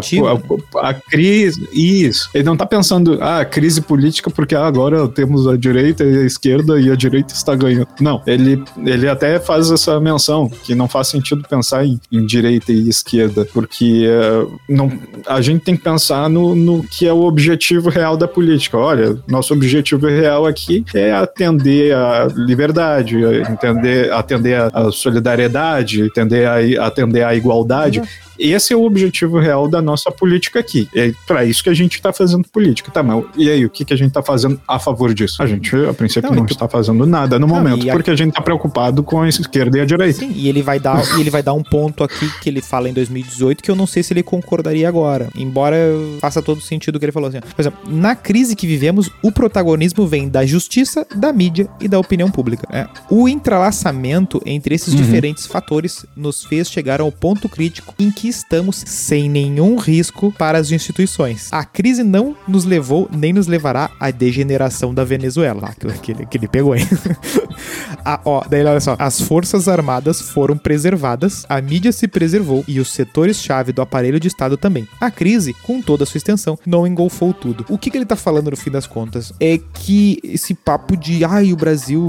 a, a crise, isso. Ele não tá pensando, ah, crise política porque ah, agora temos a direita e a esquerda e a direita está ganhando. Não, ele, ele até faz essa menção que não faz sentido pensar em, em direita e esquerda, porque eh, não, a gente tem que pensar no, no que é o objetivo real da política. Olha, nosso objetivo real aqui é atender a liberdade, entender, atender a solidariedade, atender a, atender a igualdade. Esse é o objetivo real da nossa política aqui. É para isso que a gente está fazendo política. Tá, mas e aí, o que, que a gente está fazendo a favor disso? A gente, a princípio, Não, não, está fazendo nada no Não, momento, a- porque a gente está preocupado com a esquerda e a direita. Sim, e ele vai dar, e ele vai dar um ponto aqui que ele fala em 2018 que eu não sei se ele concordaria agora. Embora faça todo sentido o que ele falou assim. Por exemplo, na crise que vivemos, o protagonismo vem da justiça, da mídia e da opinião pública. né? O entrelaçamento entre esses diferentes fatores nos fez chegar ao ponto crítico em que estamos sem nenhum risco para as instituições. A crise não nos levou nem nos levará à degeneração da Venezuela. Ah, que, que ele, que ele pegou, hein? (laughs) Ah, ó, daí olha só. As forças armadas foram preservadas, a mídia se preservou e os setores-chave do aparelho de Estado também. A crise, com toda a sua extensão, não engolfou tudo. O que, que ele tá falando no fim das contas? É que esse papo de ai, o Brasil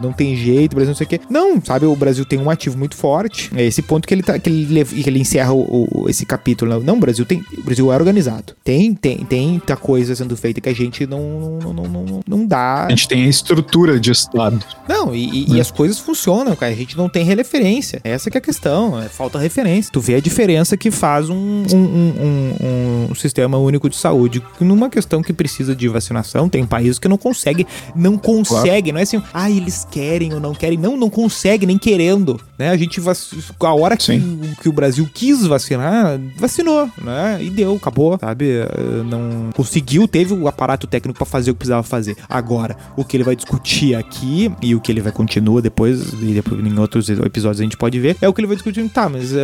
não tem jeito, o Brasil não sei o quê. Não, sabe, o Brasil tem um ativo muito forte. É esse ponto que ele tá, que ele, que ele encerra o, o- esse capítulo. Não, o Brasil tem. O Brasil é organizado. Tem, tem, tem muita coisa sendo feita que a gente não, não, não, não, não, dá. A gente tem a estrutura de Estado. Não, e, e- e as coisas funcionam, cara. A gente não tem referência. Essa que é a questão. É, falta referência. Tu vê a diferença que faz um, um, um- um- sistema único de saúde. Numa questão que precisa de vacinação, tem países que não conseguem. Não conseguem. Não é assim, ah, eles querem ou não querem. Não, não consegue, nem querendo. Né? A gente. A hora que, que o Brasil quis quis vacinar, vacinou, né? E deu, acabou, sabe? Uh, Não conseguiu, teve o aparato técnico pra fazer o que precisava fazer. Agora, o que ele vai discutir aqui e o que ele vai continuar depois, e depois em outros episódios a gente pode ver, é o que ele vai discutir. Tá, mas uh,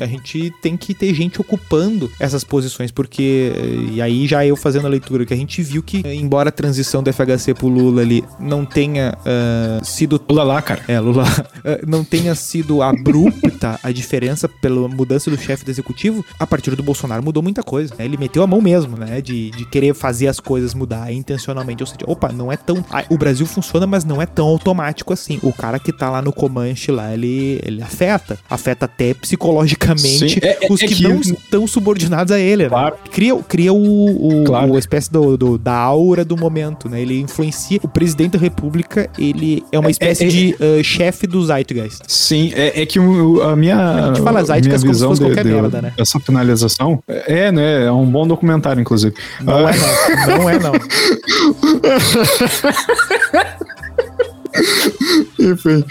a gente tem que ter gente ocupando essas posições, porque. E aí já eu fazendo a leitura, que a gente viu que, embora a transição do FHC pro Lula ali não tenha uh, sido Lula lá, cara. é, Lula, (laughs) eh, não tenha sido abrupta a diferença pela mudança do chefe do executivo, a partir do Bolsonaro mudou muita coisa. né? Ele meteu a mão mesmo, né? De, de querer fazer as coisas mudar intencionalmente. Ou seja, opa, não é tão. O Brasil funciona, mas não é tão automático assim. O cara que tá lá no Comanche lá, ele, ele afeta. Afeta até psicologicamente é- é- os é que, que- não estão subordinados a ele, né? Claro. Cria, cria o, o, Claro. o espécie do, do- da aura do momento, né? Ele influencia. O presidente da república, ele é uma É- espécie é- de uh, chefe do Zeitgeist. Sim, é, que o- a minha. A gente fala Zeitgeist como fosse de- de- merda, né? Essa finalização. É, né? É um bom documentário, inclusive. Não Ah, é não. Não é não. (laughs) Enfim,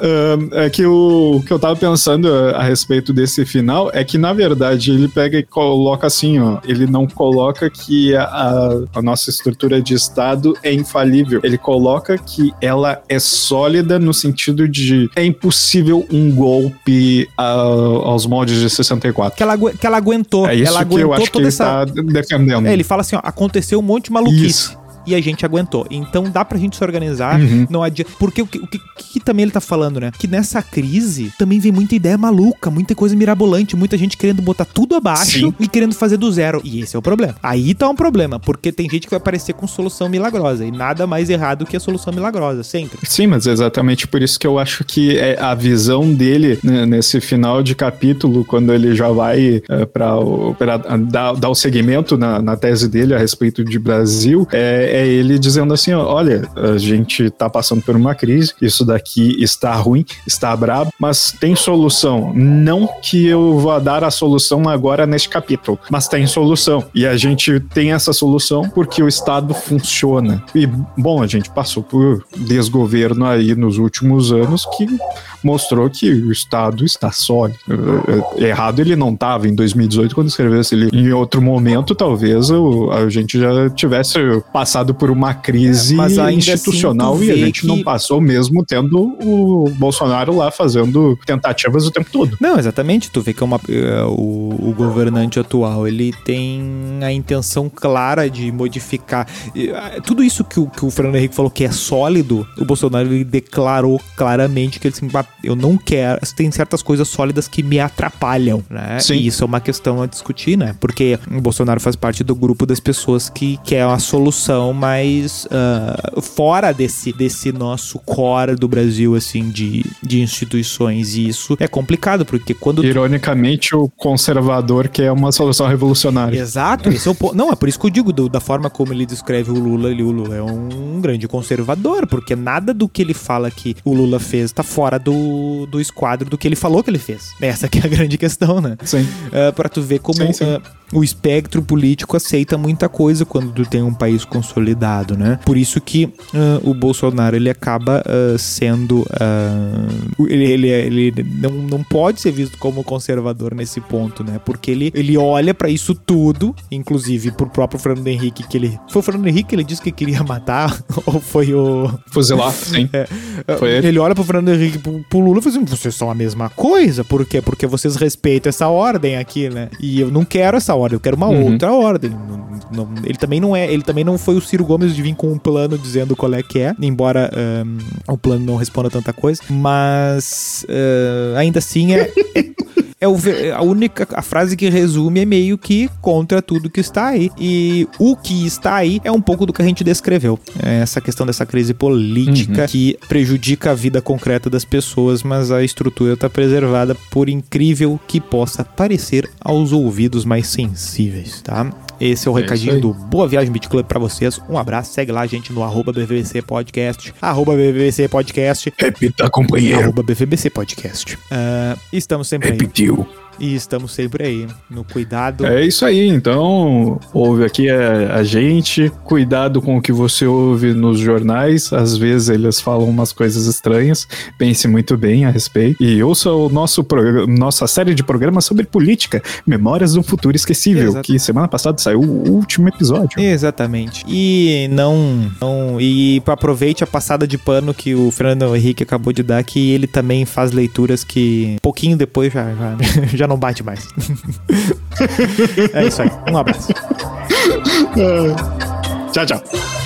ahn, é que o, o que eu tava pensando a, a respeito desse final é que, na verdade, ele pega e coloca assim, ó. Ele não coloca que a, a nossa estrutura de Estado é infalível. Ele coloca que ela é sólida no sentido de é impossível um golpe a- aos moldes de 64. Que ela, que ela aguentou. É isso ela que eu acho que ele essa. tá defendendo. É, ele fala assim, ó, aconteceu um monte de maluquice. Isso. E a gente aguentou. Então dá pra gente se organizar. Uhum. Não adianta. Porque o que, o que, que também ele tá falando, né? Que nessa crise também vem muita ideia maluca, muita coisa mirabolante, muita gente querendo botar tudo abaixo Sim. e querendo fazer do zero. E esse é o problema. Aí tá um problema, porque tem gente que vai aparecer com solução milagrosa. E nada mais errado que a solução milagrosa, sempre. Sim, mas é exatamente por isso que eu acho que é a visão dele né, nesse final de capítulo, quando ele já vai para dar, dar o segmento na, na tese dele a respeito de Brasil, é, é ele dizendo assim: olha, a gente tá passando por uma crise, isso daqui está ruim, está brabo, mas tem solução. Não que eu vá dar a solução agora neste capítulo, mas tem solução. E a gente tem essa solução porque o Estado funciona. E, bom, a gente passou por desgoverno aí nos últimos anos que mostrou que o Estado está sólido. Eh, eh, Errado ele não estava em 2018 quando escreveu esse livro. Em outro momento, talvez a gente já tivesse passado por uma crise É, mas ainda institucional assim, e a gente não que- passou mesmo tendo o Bolsonaro lá fazendo tentativas o tempo todo. Não, exatamente. Tu vê que é uma, é, o, o governante atual ele tem a intenção clara de modificar. Ah, Tudo isso que o, que o Fernando Henrique falou que é sólido, o Bolsonaro ele declarou claramente que ele assim, "Ah, eu não quero. Tem certas coisas sólidas que me atrapalham, né? Sim. E isso é uma questão a discutir, né? Porque o Bolsonaro faz parte do grupo das pessoas que quer uma solução mais ah, fora desse, desse nosso core do Brasil, assim, de, de instituições. E isso é complicado, porque quando tu Ironicamente, o conservador quer uma solução revolucionária. Exato, esse é o ponto. Não, é por isso que eu digo, do- da forma como ele descreve o Lula, ele, o Lula é um grande conservador, porque nada do que ele fala que o Lula fez tá fora do, do esquadro do que ele falou que ele fez. Essa que é a grande questão, né? Sim. Uh, para tu ver como Sim, sim. ah, o espectro político aceita muita coisa quando tu tem um país consolidado, né? Por isso que ah, o Bolsonaro ele acaba ah, sendo ah, ele, ele, ele não, não pode ser visto como conservador nesse ponto, né? Porque ele, ele olha pra isso tudo, inclusive pro próprio Fernando Henrique que ele foi o Fernando Henrique que ele disse que queria matar (laughs) ou foi o Fuzilar, sim. (laughs) é, Foi ele. ele olha pro Fernando Henrique, pro, pro Lula e fala assim: vocês são a mesma coisa. Por quê? Porque vocês respeitam essa ordem aqui, né? E eu não quero essa ordem, eu quero uma Uhum. outra ordem. Não- não- ele também não é, ele também não foi o Ciro Gomes de vir com um plano dizendo qual é que é, embora ahn, o plano não responda tanta coisa. Mas ah, ainda assim é. é- (laughs) é o ve- a única a frase que resume é meio que contra tudo que está aí. E o que está aí é um pouco do que a gente descreveu. É essa questão dessa crise política que prejudica a vida concreta das pessoas, mas a estrutura está preservada por incrível que possa parecer aos ouvidos mais sensíveis, tá? Esse é o É recadinho do Boa Viagem Beat Club pra vocês. Um abraço, segue lá, gente, no arroba BVBC Podcast, arroba BVBC Podcast, Repita, companheiro. arroba BVBC Podcast. Ah, estamos sempre aí. Repetiu. E estamos sempre aí, no cuidado. É isso aí, então ouve aqui a, a gente, cuidado com o que você ouve nos jornais, às vezes eles falam umas coisas estranhas, pense muito bem a respeito. E ouça o nosso nossa série de programas sobre política, Memórias do Futuro Esquecível, Exato. que semana passada saiu o último episódio. Exatamente. E não, não. E aproveite a passada de pano que o Fernando Henrique acabou de dar, que ele também faz leituras que pouquinho depois já, já, (laughs) já não bate mais. (laughs) é isso aí. Um abraço. Tchau, tchau.